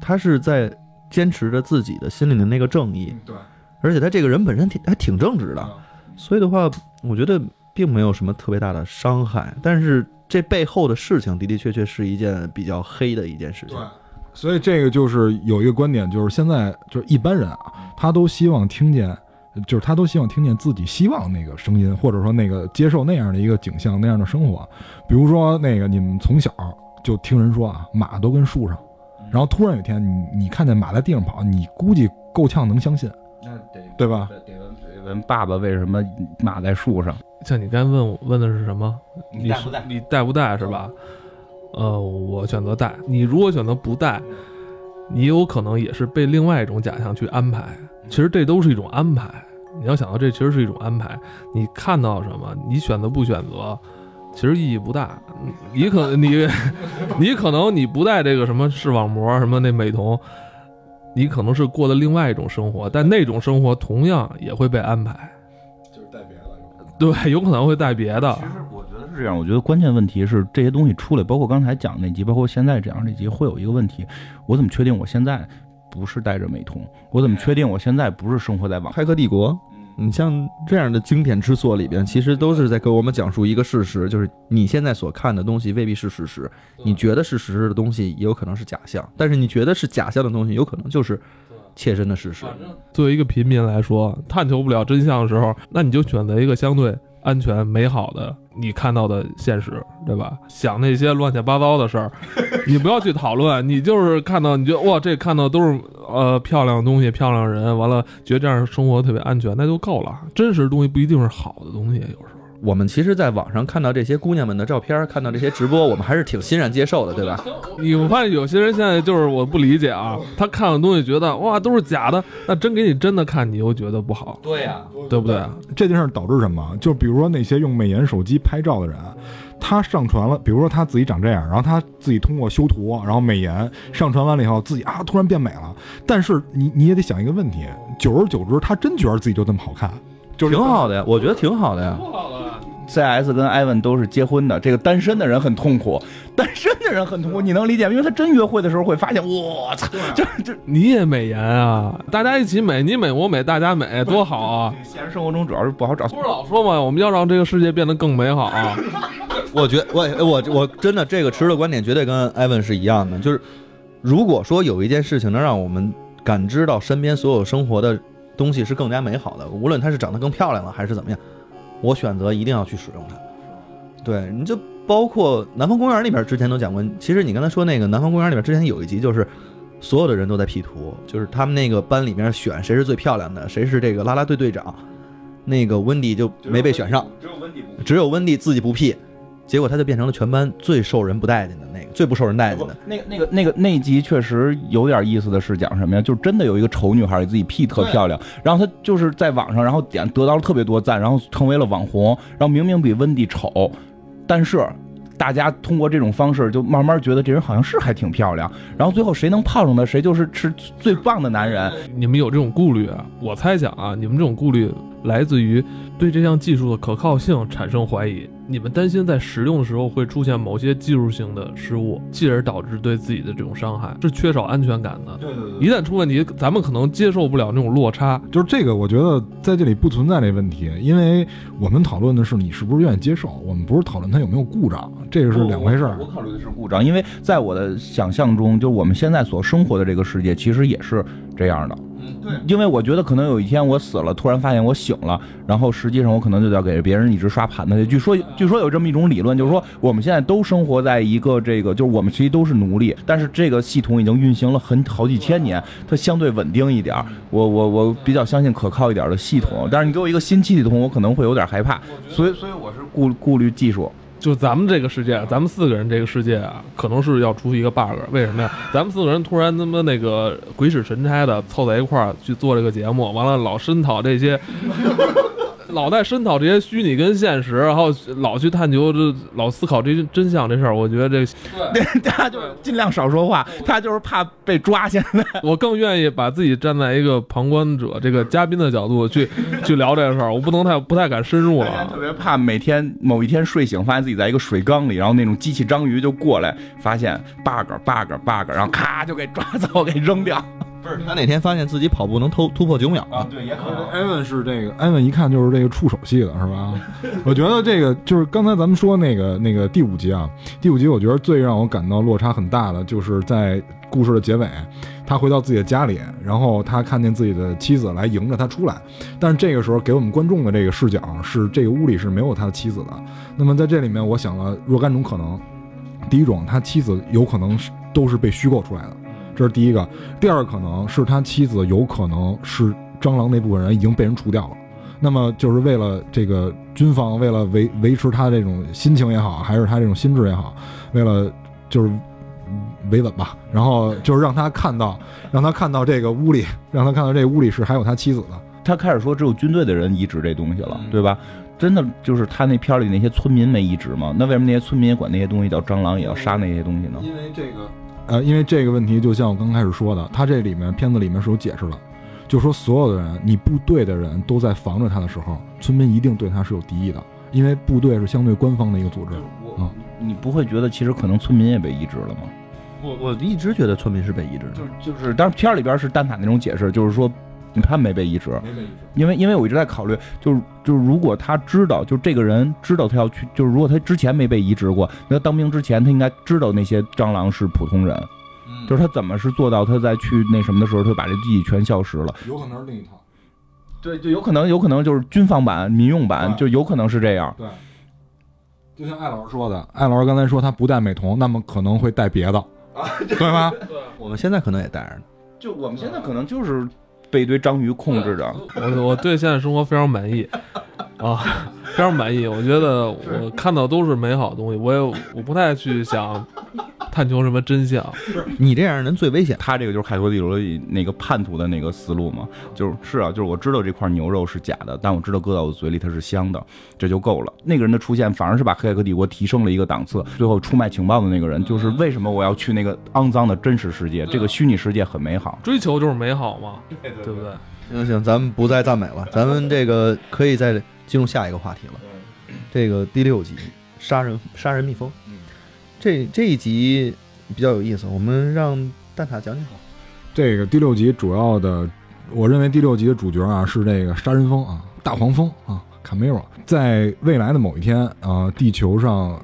他是在坚持着自己的心里的那个正义，对，而且他这个人本身挺还挺正直的。所以的话，我觉得并没有什么特别大的伤害，但是这背后的事情的的确确是一件比较黑的一件事情。对，所以这个就是有一个观点，就是现在就是一般人啊，他都希望听见，就是他都希望听见自己希望那个声音，或者说那个接受那样的一个景象，那样的生活。比如说那个你们从小就听人说啊，马都跟树上。然后突然有一天，你你看见马在地上跑，你估计够呛能相信，那得对吧？得问爸爸为什么马在树上？像你刚才问我问的是什么？你带不带你带不带是吧？呃，我选择带。你如果选择不带，你有可能也是被另外一种假象去安排。其实这都是一种安排。你要想到这其实是一种安排。你看到什么，你选择不选择，其实意义不大。你可你 你可能你不带这个什么视网膜什么那美瞳，你可能是过的另外一种生活，但那种生活同样也会被安排。就是带别的。对，有可能会带别的其。实我觉得是这样，我觉得关键问题是这些东西出来，包括刚才讲那集，包括现在这样这集，会有一个问题：我怎么确定我现在不是带着美瞳？我怎么确定我现在不是生活在网？黑客帝国，你像这样的经典之作里边，其实都是在给我们讲述一个事实，就是你现在所看的东西未必是事实，你觉得是事实的东西也有可能是假象，但是你觉得是假象的东西，有可能就是切身的事实。作为一个平民来说，探求不了真相的时候，那你就选择一个相对安全、美好的你看到的现实，对吧？想那些乱七八糟的事儿，你不要去讨论，你就是看到你觉得哇，这看到都是呃漂亮的东西、漂亮的人，完了觉得这样生活特别安全，那就够了。真实的东西不一定是好的东西，有时候。我们其实，在网上看到这些姑娘们的照片，看到这些直播，我们还是挺欣然接受的，对吧？你我发现有些人现在就是我不理解啊，他看的东西觉得哇都是假的，那真给你真的看，你又觉得不好，对呀、对不对？这件事儿导致什么？就比如说那些用美颜手机拍照的人，他上传了，比如说他自己长这样，然后他自己通过修图，然后美颜上传完了以后，自己啊突然变美了。但是你你也得想一个问题，久而久之，他真觉得自己就这么好看，就是挺好的呀，我觉得挺好的呀。CS 跟艾文都是结婚的，这个单身的人很痛苦，单身的人很痛苦，你能理解吗？因为他真约会的时候会发现，我操，就是这你也美颜啊，大家一起美，你美我美，大家美，多好啊！现实生活中主要是不好找。不是老说嘛，我们要让这个世界变得更美好啊！我觉我我我真的这个持的观点绝对跟艾文是一样的，就是如果说有一件事情能让我们感知到身边所有生活的东西是更加美好的，无论它是长得更漂亮了还是怎么样，我选择一定要去使用它。对，你就包括《南方公园》里边之前都讲过，其实你刚才说那个《南方公园》里边之前有一集就是。所有的人都在 P 图，就是他们那个班里面选谁是最漂亮的，谁是这个啦啦队队长，那个温迪就没被选上，只有温迪只有温蒂自己不 P，结果他就变成了全班最受人不待见的那个，最不受人待见的。那个那个那个那一集确实有点意思的是讲什么呀？就是真的有一个丑女孩给自己 P 特漂亮，然后她就是在网上，然后点得到了特别多赞，然后成为了网红，然后明明比温蒂丑，但是。大家通过这种方式，就慢慢觉得这人好像是还挺漂亮，然后最后谁能泡上她，谁就是是最棒的男人。你们有这种顾虑啊？我猜想啊，你们这种顾虑来自于对这项技术的可靠性产生怀疑，你们担心在使用的时候会出现某些技术性的失误，继而导致对自己的这种伤害，是缺少安全感的。对对一旦出问题，咱们可能接受不了那种落差。就是这个，我觉得在这里不存在这问题，因为我们讨论的是你是不是愿意接受，我们不是讨论它有没有故障，这个是两回事儿我。考虑的是故障，因为在我的想象中，就我们现在所生活的这个世界，其实也是这样的。对，因为我觉得可能有一天我死了，突然发现我醒了，然后实际上我可能就要给别人一直刷盘子去。据说，据说有这么一种理论，就是说我们现在都生活在一个这个，就是我们其实都是奴隶，但是这个系统已经运行了很好几千年，它相对稳定一点儿。我我我比较相信可靠一点的系统，但是你给我一个新系统，我可能会有点害怕，所以所以我是顾顾虑技术。就咱们这个世界，咱们四个人这个世界啊，可能是要出一个 bug。为什么呀？咱们四个人突然他妈那个鬼使神差的凑在一块儿去做这个节目，完了老深讨这些，老在深讨这些虚拟跟现实，然后老去探究这，老思考这真相这事儿。我觉得这，他就尽量少说话，他就是怕被抓。现在 我更愿意把自己站在一个旁观者、这个嘉宾的角度去 去聊这个事儿。我不能太不太敢深入了特。别怕每天某一天睡醒，发现自己在一个水缸里，然后那种机器章鱼就过来，发现 bug bug bug，然后咔就给抓走，给扔掉。不是他哪天发现自己跑步能突突破九秒啊，对，也可能。艾文是这个，艾文一看就是这个触手系的，是吧？我觉得这个就是刚才咱们说那个那个第五集啊，第五集我觉得最让我感到落差很大的，就是在故事的结尾，他回到自己的家里，然后他看见自己的妻子来迎着他出来，但是这个时候给我们观众的这个视角是这个屋里是没有他的妻子的。那么在这里面，我想了若干种可能。第一种，他妻子有可能是都是被虚构出来的，这是第一个；第二个可能是他妻子有可能是蟑螂那部分人已经被人除掉了。那么就是为了这个军方，为了维维持他这种心情也好，还是他这种心智也好，为了就是嗯维稳吧，然后就是让他看到，让他看到这个屋里，让他看到这个屋里是还有他妻子的。他开始说只有军队的人移植这东西了，嗯对吧？真的就是他那片儿里那些村民没移植吗？那为什么那些村民也管那些东西叫蟑螂，也要杀那些东西呢？因为这个，呃，因为这个问题，就像我刚开始说的，他这里面片子里面是有解释的，就说所有的人，你部队的人都在防着他的时候，村民一定对他是有敌意的，因为部队是相对官方的一个组织。我你不会觉得其实可能村民也被移植了吗？我我一直觉得村民是被移植的，就是就是，当然片儿里边是蛋挞那种解释，就是说他没被移植，因为因为我一直在考虑，就是就是如果他知道，就这个人知道他要去，就是如果他之前没被移植过，那他当兵之前他应该知道那些蟑螂是普通人，就是他怎么是做到他在去那什么的时候，他就把这记忆全消失了。有可能是另一套。对，就有可能有可能就是军方版、民用版，就有可能是这样。对，就像艾老师说的，艾老师刚才说他不戴美瞳，那么可能会戴别的，对吗？对？我们现在可能也戴着呢。就我们现在可能就是被一堆章鱼控制着。我我对现在生活非常满意啊，非常满意。我觉得我看到都是美好的东西，我也我不太去想探求什么真相。你这样人最危险。他这个就是海托地罗里那个叛徒的那个思路嘛，就是是啊，就是我知道这块牛肉是假的，但我知道搁到我嘴里它是香的，这就够了。那个人的出现反而是把黑客帝国提升了一个档次。最后出卖情报的那个人，就是为什么我要去那个肮脏的真实世界？这个虚拟世界很美好。追求就是美好嘛，对不对？行行，咱们不再赞美了，咱们这个可以再进入下一个话题了。这个第六集杀人杀人蜜蜂，这这一集比较有意思，我们让蛋挞讲讲。这个第六集主要的，我认为第六集的主角啊是这个杀人蜂啊，大黄蜂啊，卡梅罗。在未来的某一天啊，地球上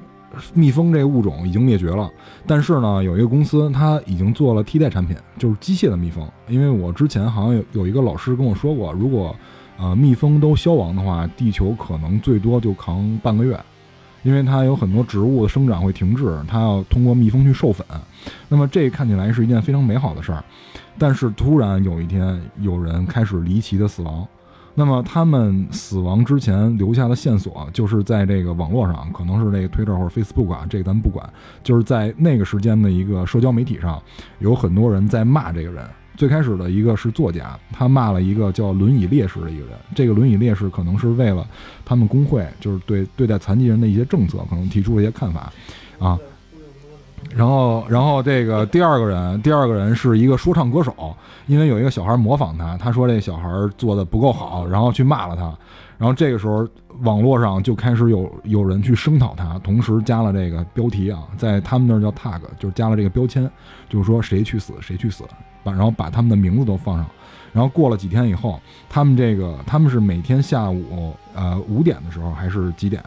蜜蜂这个物种已经灭绝了，但是呢，有一个公司它已经做了替代产品，就是机械的蜜蜂。因为我之前好像有有一个老师跟我说过，如果呃蜜蜂都消亡的话，地球可能最多就扛半个月。因为它有很多植物的生长会停滞，它要通过蜜蜂去授粉，那么这看起来是一件非常美好的事儿。但是突然有一天，有人开始离奇的死亡。那么他们死亡之前留下的线索，就是在这个网络上，可能是这个 Twitter 或者 Facebook 啊，这个咱们不管，就是在那个时间的一个社交媒体上，有很多人在骂这个人。最开始的一个是作家，他骂了一个叫轮椅烈士的一个人。这个轮椅烈士可能是为了他们工会，就是对对待残疾人的一些政策，可能提出了一些看法，啊。然后，然后这个第二个人，第二个人是一个说唱歌手，因为有一个小孩模仿他，他说这小孩做的不够好，然后去骂了他。然后这个时候，网络上就开始有有人去声讨他，同时加了这个标题啊，在他们那儿叫 tag，就是加了这个标签，就是说谁去死谁去死，把然后把他们的名字都放上。然后过了几天以后，他们这个他们是每天下午呃五点的时候还是几点？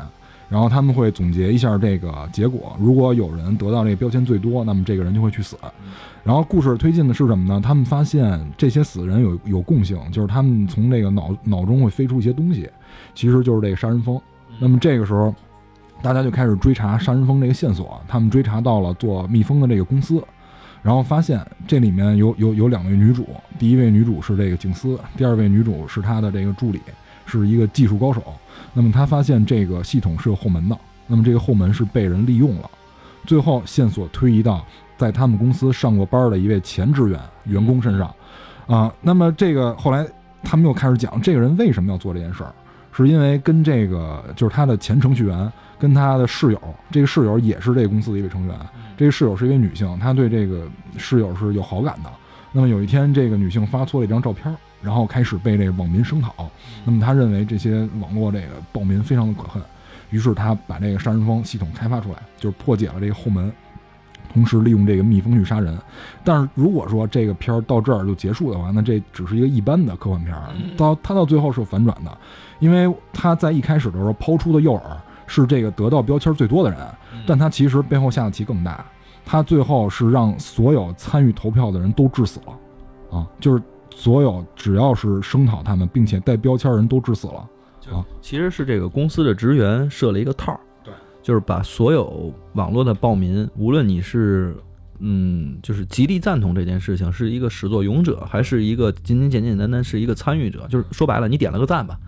然后他们会总结一下这个结果，如果有人得到这个标签最多，那么这个人就会去死。然后故事推进的是什么呢？他们发现这些死人有有共性，就是他们从这个脑脑中会飞出一些东西，其实就是这个杀人蜂。那么这个时候，大家就开始追查杀人蜂这个线索，他们追查到了做蜜蜂的这个公司，然后发现这里面有有有两位女主，第一位女主是这个警司，第二位女主是她的这个助理，是一个技术高手。那么他发现这个系统是有后门的，那么这个后门是被人利用了。最后线索推移到在他们公司上过班的一位前职员员工身上，啊、那么这个后来他们又开始讲这个人为什么要做这件事儿，是因为跟这个就是他的前程序员跟他的室友，这个室友也是这个公司的一位成员，这个室友是一位女性，她对这个室友是有好感的。那么有一天，这个女性发错了一张照片，然后开始被这个网民声讨。那么他认为这些网络这个暴民非常的可恨，于是他把这个杀人蜂系统开发出来，就是破解了这个后门，同时利用这个蜜蜂去杀人。但是如果说这个片儿到这儿就结束的话，那这只是一个一般的科幻片儿。到他到最后是有反转的，因为他在一开始的时候抛出的诱饵是这个得到标签最多的人，但他其实背后下的棋更大。他最后是让所有参与投票的人都致死了，啊，就是所有只要是声讨他们并且带标签的人都致死了。啊其实是这个公司的职员设了一个套儿，对，就是把所有网络的暴民，无论你是嗯，就是极力赞同这件事情，是一个始作俑者，还是一个仅仅简简单单是一个参与者，就是说白了，你点了个赞吧，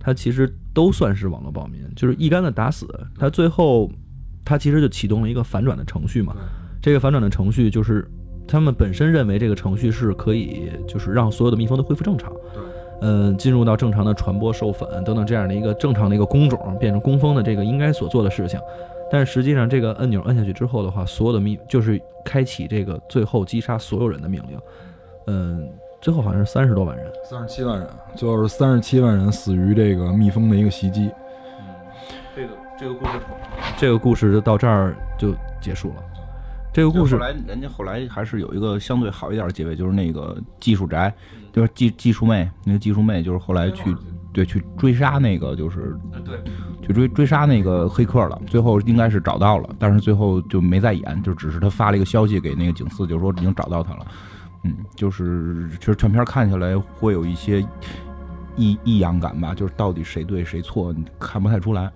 他其实都算是网络暴民，就是一竿子打死他。最后，他其实就启动了一个反转的程序嘛。这个反转的程序就是他们本身认为这个程序是可以，就是让所有的蜜蜂都恢复正常。嗯，进入到正常的传播、授粉等等这样的一个正常的一个工种，变成工蜂的这个应该所做的事情。但是实际上，这个按钮按下去之后的话，所有的蜜就是开启这个最后击杀所有人的命令。嗯，最后好像是三十多万人。三十七万人，就是三十七万人死于这个蜜蜂的一个袭击。嗯这个这个故事，这个故事就到这儿就结束了。这个故事后来人家后来还是有一个相对好一点的结尾，就是那个技术宅，就是技技术妹，那个技术妹就是后来去对去追杀那个就是对去追追杀那个黑客了，最后应该是找到了，但是最后就没再演，就只是他发了一个消息给那个警司，就是说已经找到他了。嗯，就是其实全片看下来会有一些异异样感吧，就是到底谁对谁错，你看不太出来。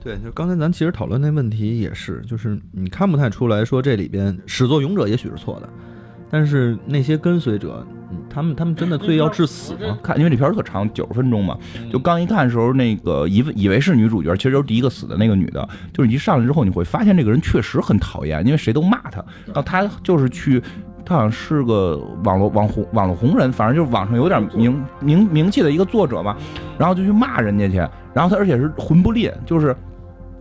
对，就刚才咱其实讨论那问题也是，就是你看不太出来说这里边始作俑者也许是错的，但是那些跟随者，嗯他们他们真的罪要致死吗？看，因为这片儿特长，九十分钟嘛，就刚一看的时候，那个以为以为是女主角，其实就是第一个死的那个女的。就是你一上来之后，你会发现这个人确实很讨厌，因为谁都骂他，然后他就是去。他好像是个网络网红网络红人，反正就是网上有点名名名气的一个作者嘛，然后就去骂人家去，然后他而且是魂不吝，就是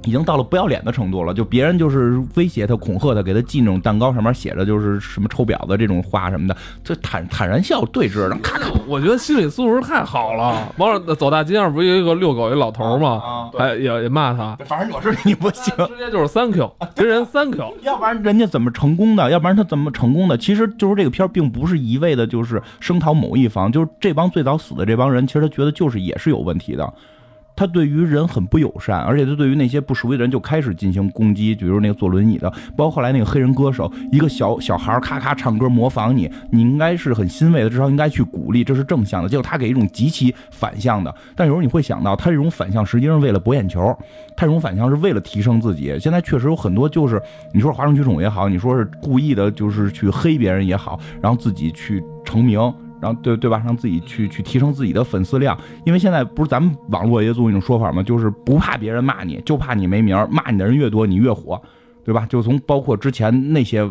已经到了不要脸的程度了，就别人就是威胁他、恐吓他，给他寄那种蛋糕，上面写着就是什么臭婊子这种话什么的，就坦坦然笑对峙，然后咔咔我觉得心理素质太好了。完了，走大街上不是有一个遛狗一老头儿吗？啊对还也也骂他，反正我是你不行。直接就是 thank you，跟人 thank you。要不然人家怎么成功的？要不然他怎么成功的？其实就是这个片儿并不是一味的，就是声讨某一方，就是这帮最早死的这帮人，其实他觉得就是也是有问题的。他对于人很不友善，而且他对于那些不熟悉的人就开始进行攻击，比如那个坐轮椅的，包括后来那个黑人歌手，一个小小孩咔咔唱歌模仿你，你应该是很欣慰的，至少应该去鼓励，这是正向的。结果他给一种极其反向的，但有时候你会想到，他这种反向实际上是为了博眼球，他这种反向是为了提升自己。现在确实有很多就是你说哗众取宠也好，你说是故意的，就是去黑别人也好，然后自己去成名。然后对对吧，让自己去去提升自己的粉丝量，因为现在不是咱们网络也有一种说法吗？就是不怕别人骂你，就怕你没名儿，骂你的人越多，你越火，对吧？就从包括之前那些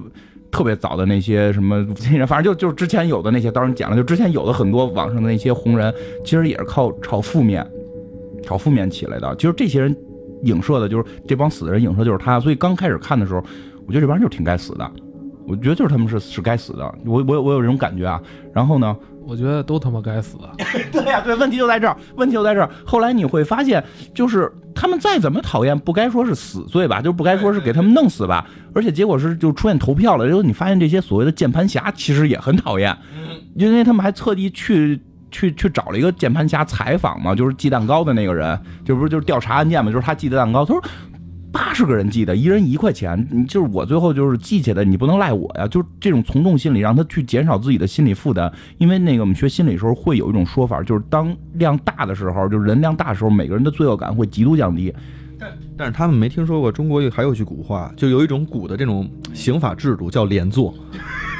特别早的那些什么，反正就就之前有的那些，当然讲了，就之前有的很多网上的那些红人，其实也是靠炒负面，炒负面起来的。其实这些人影射的就是这帮死的人，影射就是他。所以刚开始看的时候，我觉得这帮人就挺该死的。我觉得就是他们是是该死的，我我我有这种感觉啊。然后呢，我觉得都他妈该死。对呀、对，问题就在这儿，问题就在这儿。后来你会发现，就是他们再怎么讨厌，不该说是死罪吧，就不该说是给他们弄死吧，而且结果是就出现投票了。然后你发现这些所谓的键盘侠其实也很讨厌，因为他们还特地去。去去找了一个键盘侠采访嘛，就是寄蛋糕的那个人，就不是就是调查案件嘛，就是他寄的蛋糕。他说八十个人寄的，一人一块钱，你就是我最后就是寄起来，你不能赖我呀。就是这种从众心理，让他去减少自己的心理负担。因为那个我们学心理的时候会有一种说法，就是当量大的时候，就是人量大的时候，每个人的罪恶感会极度降低。但是他们没听说过中国有还有一句古话，就有一种古的这种刑法制度叫连坐。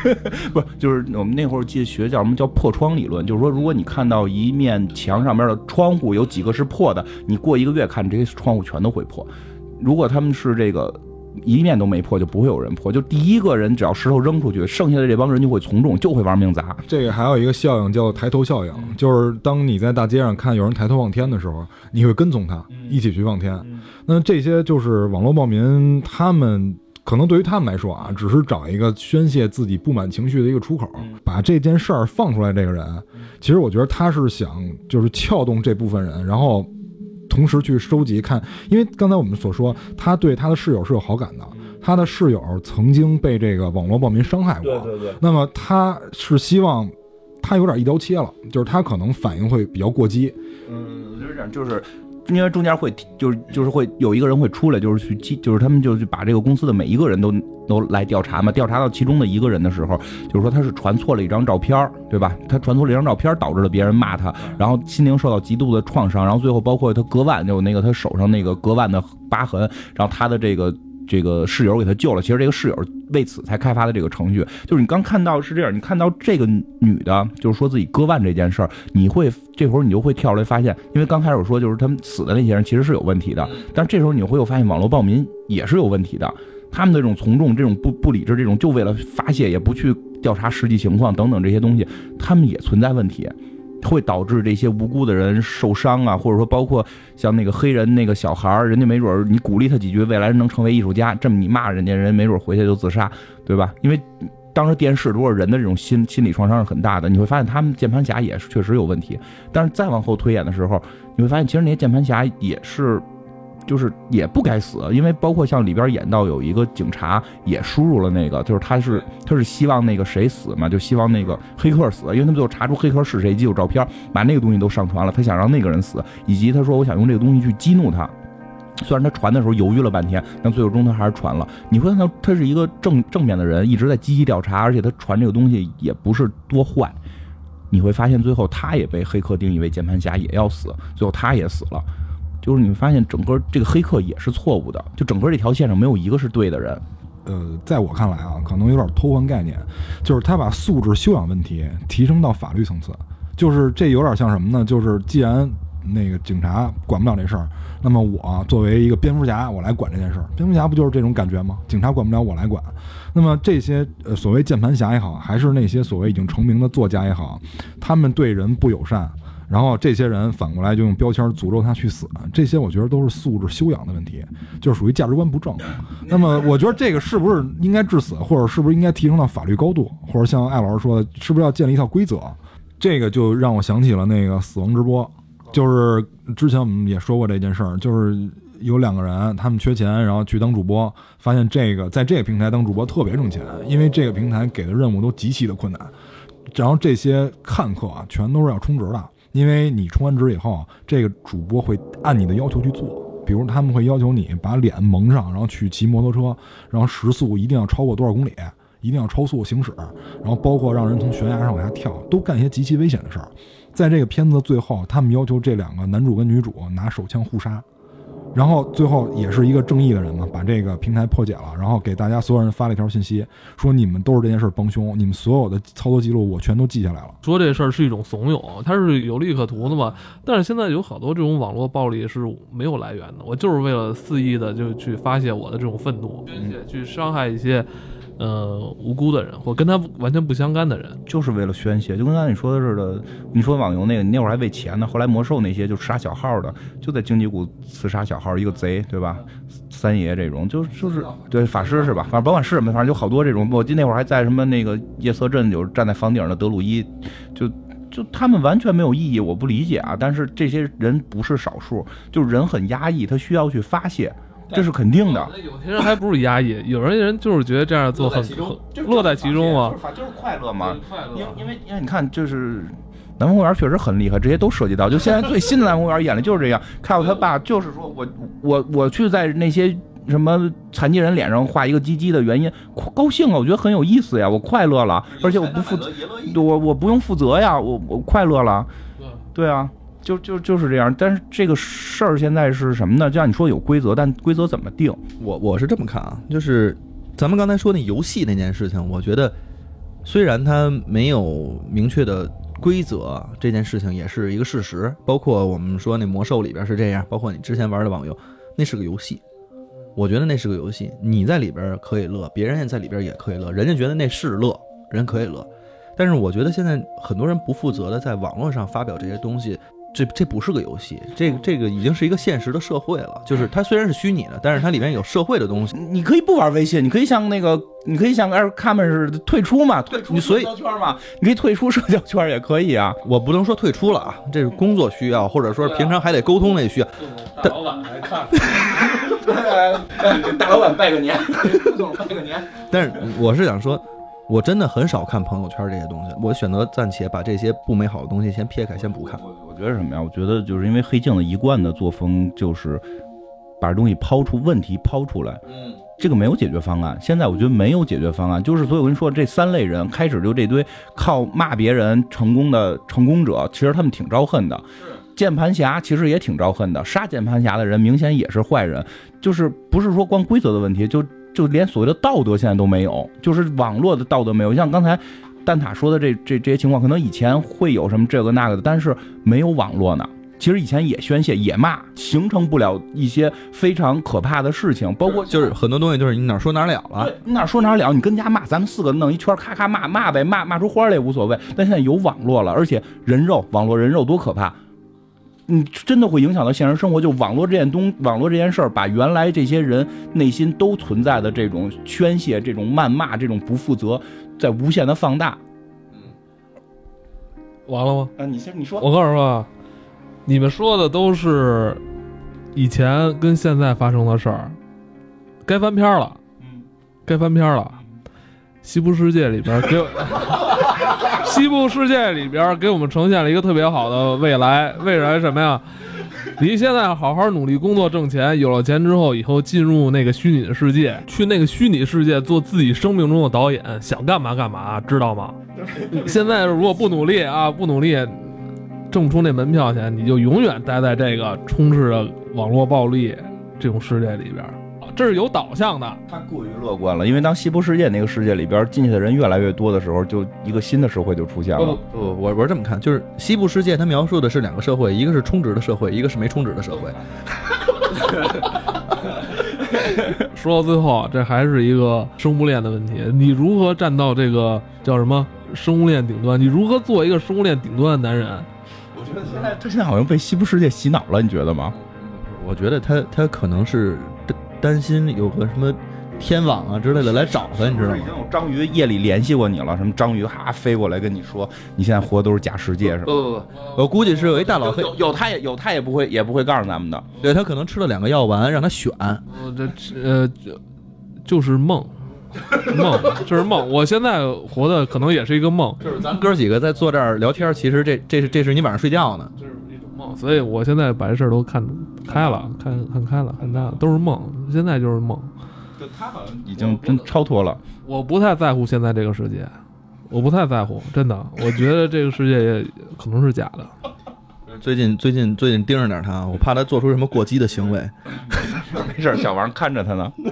不是，就是我们那会儿记得学叫什么叫破窗理论，就是说，如果你看到一面墙上面的窗户有几个是破的，你过一个月看这些窗户全都会破。如果他们是这个一面都没破，就不会有人破。就第一个人只要石头扔出去，剩下的这帮人就会从众，就会玩命砸。这个还有一个效应叫抬头效应，就是当你在大街上看有人抬头望天的时候，你会跟踪他一起去望天。那这些就是网络暴民，他们可能对于他们来说啊，只是找一个宣泄自己不满情绪的一个出口，把这件事儿放出来。这个人，其实我觉得他是想就是撬动这部分人，然后同时去收集看，因为刚才我们所说，他对他的室友是有好感的。他的室友曾经被这个网络暴民伤害过，对对，那么他是希望他有点一刀切了，就是他可能反应会比较过激，嗯，就是这样，就是。因为中间会就是就是会有一个人会出来，就是去记，就是他们就去把这个公司的每一个人都都来调查嘛。调查到其中的一个人的时候，就是说他是传错了一张照片，对吧？他传错了一张照片，导致了别人骂他，然后心灵受到极度的创伤，然后最后包括他割腕，就那个他手上那个割腕的疤痕，然后他的这个。这个室友给他救了，其实这个室友为此才开发的这个程序，就是你刚看到是这样，你看到这个女的，就是说自己割腕这件事儿，你会这会儿你就会跳出来发现，因为刚开始我说就是他们死的那些人其实是有问题的，但是这时候你会又发现网络暴民也是有问题的，他们的这种从众、这种不不理智、这种就为了发泄也不去调查实际情况等等这些东西，他们也存在问题。会导致这些无辜的人受伤啊，或者说包括像那个黑人那个小孩儿，人家没准儿你鼓励他几句，未来能成为艺术家，这么你骂人家人没准儿回去就自杀，对吧？因为当时电视如果人的这种心心理创伤是很大的，你会发现他们键盘侠也是确实有问题。但是再往后推演的时候，你会发现其实那些键盘侠也是。就是也不该死，因为包括像里边演到有一个警察也输入了那个，就是他是他是希望那个谁死嘛，就希望那个黑客死，因为他们最后查出黑客是谁，以及有照片，把那个东西都上传了，他想让那个人死，以及他说我想用这个东西去激怒他，虽然他传的时候犹豫了半天，但最终他还是传了。你会看到他是一个正正面的人，一直在积极调查，而且他传这个东西也不是多坏。你会发现最后他也被黑客定义为键盘侠，也要死，最后他也死了。就是你会发现，整个这个黑客也是错误的，就整个这条线上没有一个是对的人。呃，在我看来啊，可能有点偷换概念，就是他把素质修养问题提升到法律层次，就是这有点像什么呢？就是既然那个警察管不了这事儿，那么我作为一个蝙蝠侠，我来管这件事儿。蝙蝠侠不就是这种感觉吗？警察管不了，我来管。那么这些呃所谓键盘侠也好，还是那些所谓已经成名的作家也好，他们对人不友善。然后这些人反过来就用标签诅咒他去死，这些我觉得都是素质修养的问题，就是属于价值观不正。那么我觉得这个是不是应该致死，或者是不是应该提升到法律高度，或者像艾老师说的，是不是要建立一套规则？这个就让我想起了那个死亡直播，就是之前我们也说过这件事儿，就是有两个人他们缺钱，然后去当主播，发现这个在这个平台当主播特别挣钱，因为这个平台给的任务都极其的困难，然后这些看客啊，全都是要充值的。因为你充完值以后，这个主播会按你的要求去做，比如他们会要求你把脸蒙上，然后去骑摩托车，然后时速一定要超过多少公里，一定要超速行驶，然后包括让人从悬崖上往下跳，都干一些极其危险的事儿。在这个片子的最后，他们要求这两个男主跟女主拿手枪互杀。然后最后也是一个正义的人嘛，把这个平台破解了，然后给大家所有人发了一条信息，说你们都是这件事帮凶，你们所有的操作记录我全都记下来了。说这事儿是一种怂恿，它是有利可图的嘛？但是现在有好多这种网络暴力是没有来源的，我就是为了肆意的就去发泄我的这种愤怒，并且去伤害一些。呃，无辜的人或跟他完全不相干的人，就是为了宣泄，就跟刚才你说的似的。你说网游那个，你那会儿还为钱呢，后来魔兽那些就杀小号的，就在荆棘谷刺杀小号，一个贼，对吧？三爷这种，就就是对法师是吧？反正甭管是什么，反正就好多这种。我记得那会儿还在什么那个夜色镇，有站在房顶的德鲁伊，就就他们完全没有意义，我不理解啊。但是这些人不是少数，就是人很压抑，他需要去发泄。这是肯定的。有些人还不是压抑，有些人就是觉得这样做很乐在其中啊，就是快乐嘛。因因为因为你看，就是南方公园确实很厉害，这些都涉及到。就现在最新的南方公园演的就是这样，看到他爸就是说我我我去在那些什么残疾人脸上画一个鸡鸡的原因，高兴啊，我觉得很有意思呀，我快乐了，而且我不负责，我我不用负责呀，我我快乐了，对啊。就就就是这样，但是这个事儿现在是什么呢？就像你说有规则，但规则怎么定？我我是这么看啊，就是咱们刚才说那游戏那件事情，我觉得虽然它没有明确的规则，这件事情也是一个事实。包括我们说那魔兽里边是这样，包括你之前玩的网游，那是个游戏，我觉得那是个游戏，你在里边可以乐，别人也在里边也可以乐，人家觉得那是乐，人可以乐。但是我觉得现在很多人不负责的在网络上发表这些东西。这这不是个游戏，这个这个已经是一个现实的社会了。就是它虽然是虚拟的，但是它里面有社会的东西。你可以不玩微信，你可以像那个，你可以像 Air c o m e 似的退出嘛，退出社交圈嘛，你可以退出社交圈也可以啊。我不能说退出了啊，这是工作需要，或者说平常还得沟通那需要。大老板来看，给大老板拜个年，拜个年。但是我是想说。我真的很少看朋友圈这些东西，我选择暂且把这些不美好的东西先撇开，先不看。我我觉得什么呀？我觉得就是因为黑镜的一贯的作风就是把这东西抛出问题抛出来。嗯，这个没有解决方案。现在我觉得没有解决方案，就是所以我跟你说，这三类人开始就这堆靠骂别人成功的成功者，其实他们挺招恨的。键盘侠其实也挺招恨的，杀键盘侠的人明显也是坏人，就是不是说光规则的问题，就就连所谓的道德现在都没有，就是网络的道德没有。像刚才蛋挞说的这这这些情况，可能以前会有什么这个那个的，但是没有网络呢。其实以前也宣泄也骂，形成不了一些非常可怕的事情，包括就是很多东西就是你哪说哪了了对，你哪说哪了，你跟家骂，咱们四个弄一圈，咔咔骂骂呗，骂骂出花来也无所谓。但现在有网络了，而且人肉，网络人肉多可怕！你真的会影响到现实生活。就网络这件东，网络这件事儿，把原来这些人内心都存在的这种宣泄、这种谩骂、这种不负责，在无限的放大。嗯完了吗？啊，你先你说，我告诉你说，你们说的都是以前跟现在发生的事儿，该翻篇了，嗯该翻篇了。西部世界里边给我，西部世界里边给我们呈现了一个特别好的未来。未来什么呀？你现在好好努力工作挣钱，有了钱之后，以后进入那个虚拟的世界，去那个虚拟世界做自己生命中的导演，想干嘛干嘛，知道吗？现在如果不努力啊，不努力，挣不出那门票钱，你就永远待在这个充斥着网络暴力这种世界里边，这是有导向的。他过于乐观了，因为当西部世界那个世界里边进去的人越来越多的时候，就一个新的社会就出现了不。不，我我是这么看，就是西部世界它描述的是两个社会，一个是充值的社会，一个是没充值的社会。说到最后，这还是一个生物链的问题。你如何站到这个叫什么生物链顶端？你如何做一个生物链顶端的男人？我觉得现在他现在好像被西部世界洗脑了，你觉得吗？我觉得他他可能是担担心有个什么天网啊之类的来找他，你知道吗已经？有章鱼夜里联系过你了，什么章鱼哈飞过来跟你说，你现在活的都是假世界是吧？不不不，我估计是有一大佬黑，有有他也有他也不会也不会告诉咱们的。对他可能吃了两个药丸，让他选。我这呃，就就是梦，梦，这是梦。我现在活的可能也是一个梦，就是咱哥几个在坐这儿聊天，其实这这是这是你晚上睡觉呢。这是一种梦。所以我现在把这事儿都看开了，看看开了，看淡了，都是梦。现在就是梦。就他好像已经真超脱了。我不太在乎现在这个世界，我不太在乎，真的。我觉得这个世界也可能是假的。最近最近最近盯着点他，我怕他做出什么过激的行为。没事，小王看着他呢。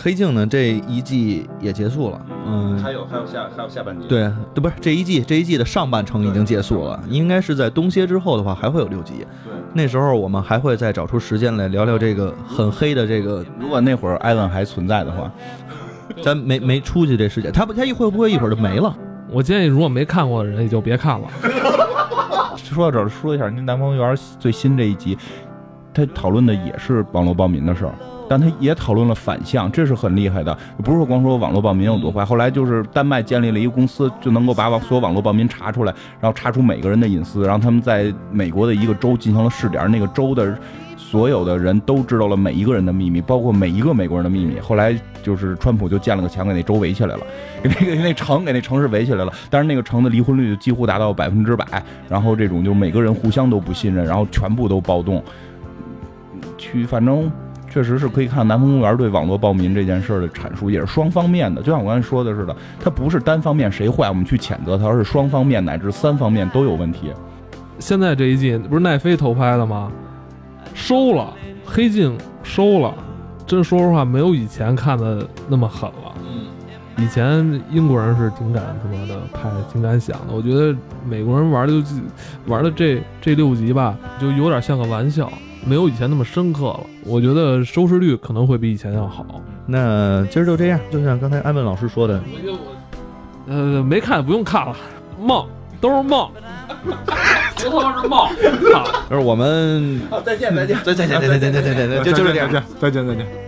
黑镜呢这一季也结束了，嗯，还有还有下还有下半集。对，对，不是这一季，这一季的上半程已经结束了，应该是在冬歇之后的话还会有六集。对，那时候我们还会再找出时间来聊聊这个很黑的这个，如果那会儿艾文还存在的话，咱没没出去这世界，他不他一会不会一会儿就没了？我建议，如果没看过的人，也就别看了。说到这儿，说一下您《南方园》最新这一集，他讨论的也是网络暴民的事儿，但他也讨论了反向，这是很厉害的。不是说光说网络暴民有多坏，后来就是丹麦建立了一个公司，就能够把网所有网络暴民查出来，然后查出每个人的隐私，然后他们在美国的一个州进行了试点，那个州的。所有的人都知道了每一个人的秘密，包括每一个美国人的秘密。后来就是川普就建了个墙，给那州围起来了，给那个那城给那城市围起来了。但是那个城的离婚率几乎达到百分之百，然后这种就是每个人互相都不信任，然后全部都暴动。去，反正确实是可以看南方公园对网络暴民这件事的阐述，也是双方面的。就像我刚才说的似的，它不是单方面谁坏我们去谴责他，而是双方面乃至三方面都有问题。现在这一季不是奈飞投拍的吗？收了，黑镜收了，真说实话，没有以前看的那么狠了。嗯，以前英国人是挺敢他妈的拍，挺敢想的。我觉得美国人玩的就玩的这这六集吧，就有点像个玩笑，没有以前那么深刻了。我觉得收视率可能会比以前要好。那今儿就这样，就像刚才安文老师说的，我就呃没看不用看了，梦都是梦，都他妈是梦。操！就是我们再见再见再再见再见再见再见再见，就就这样。再 见再见。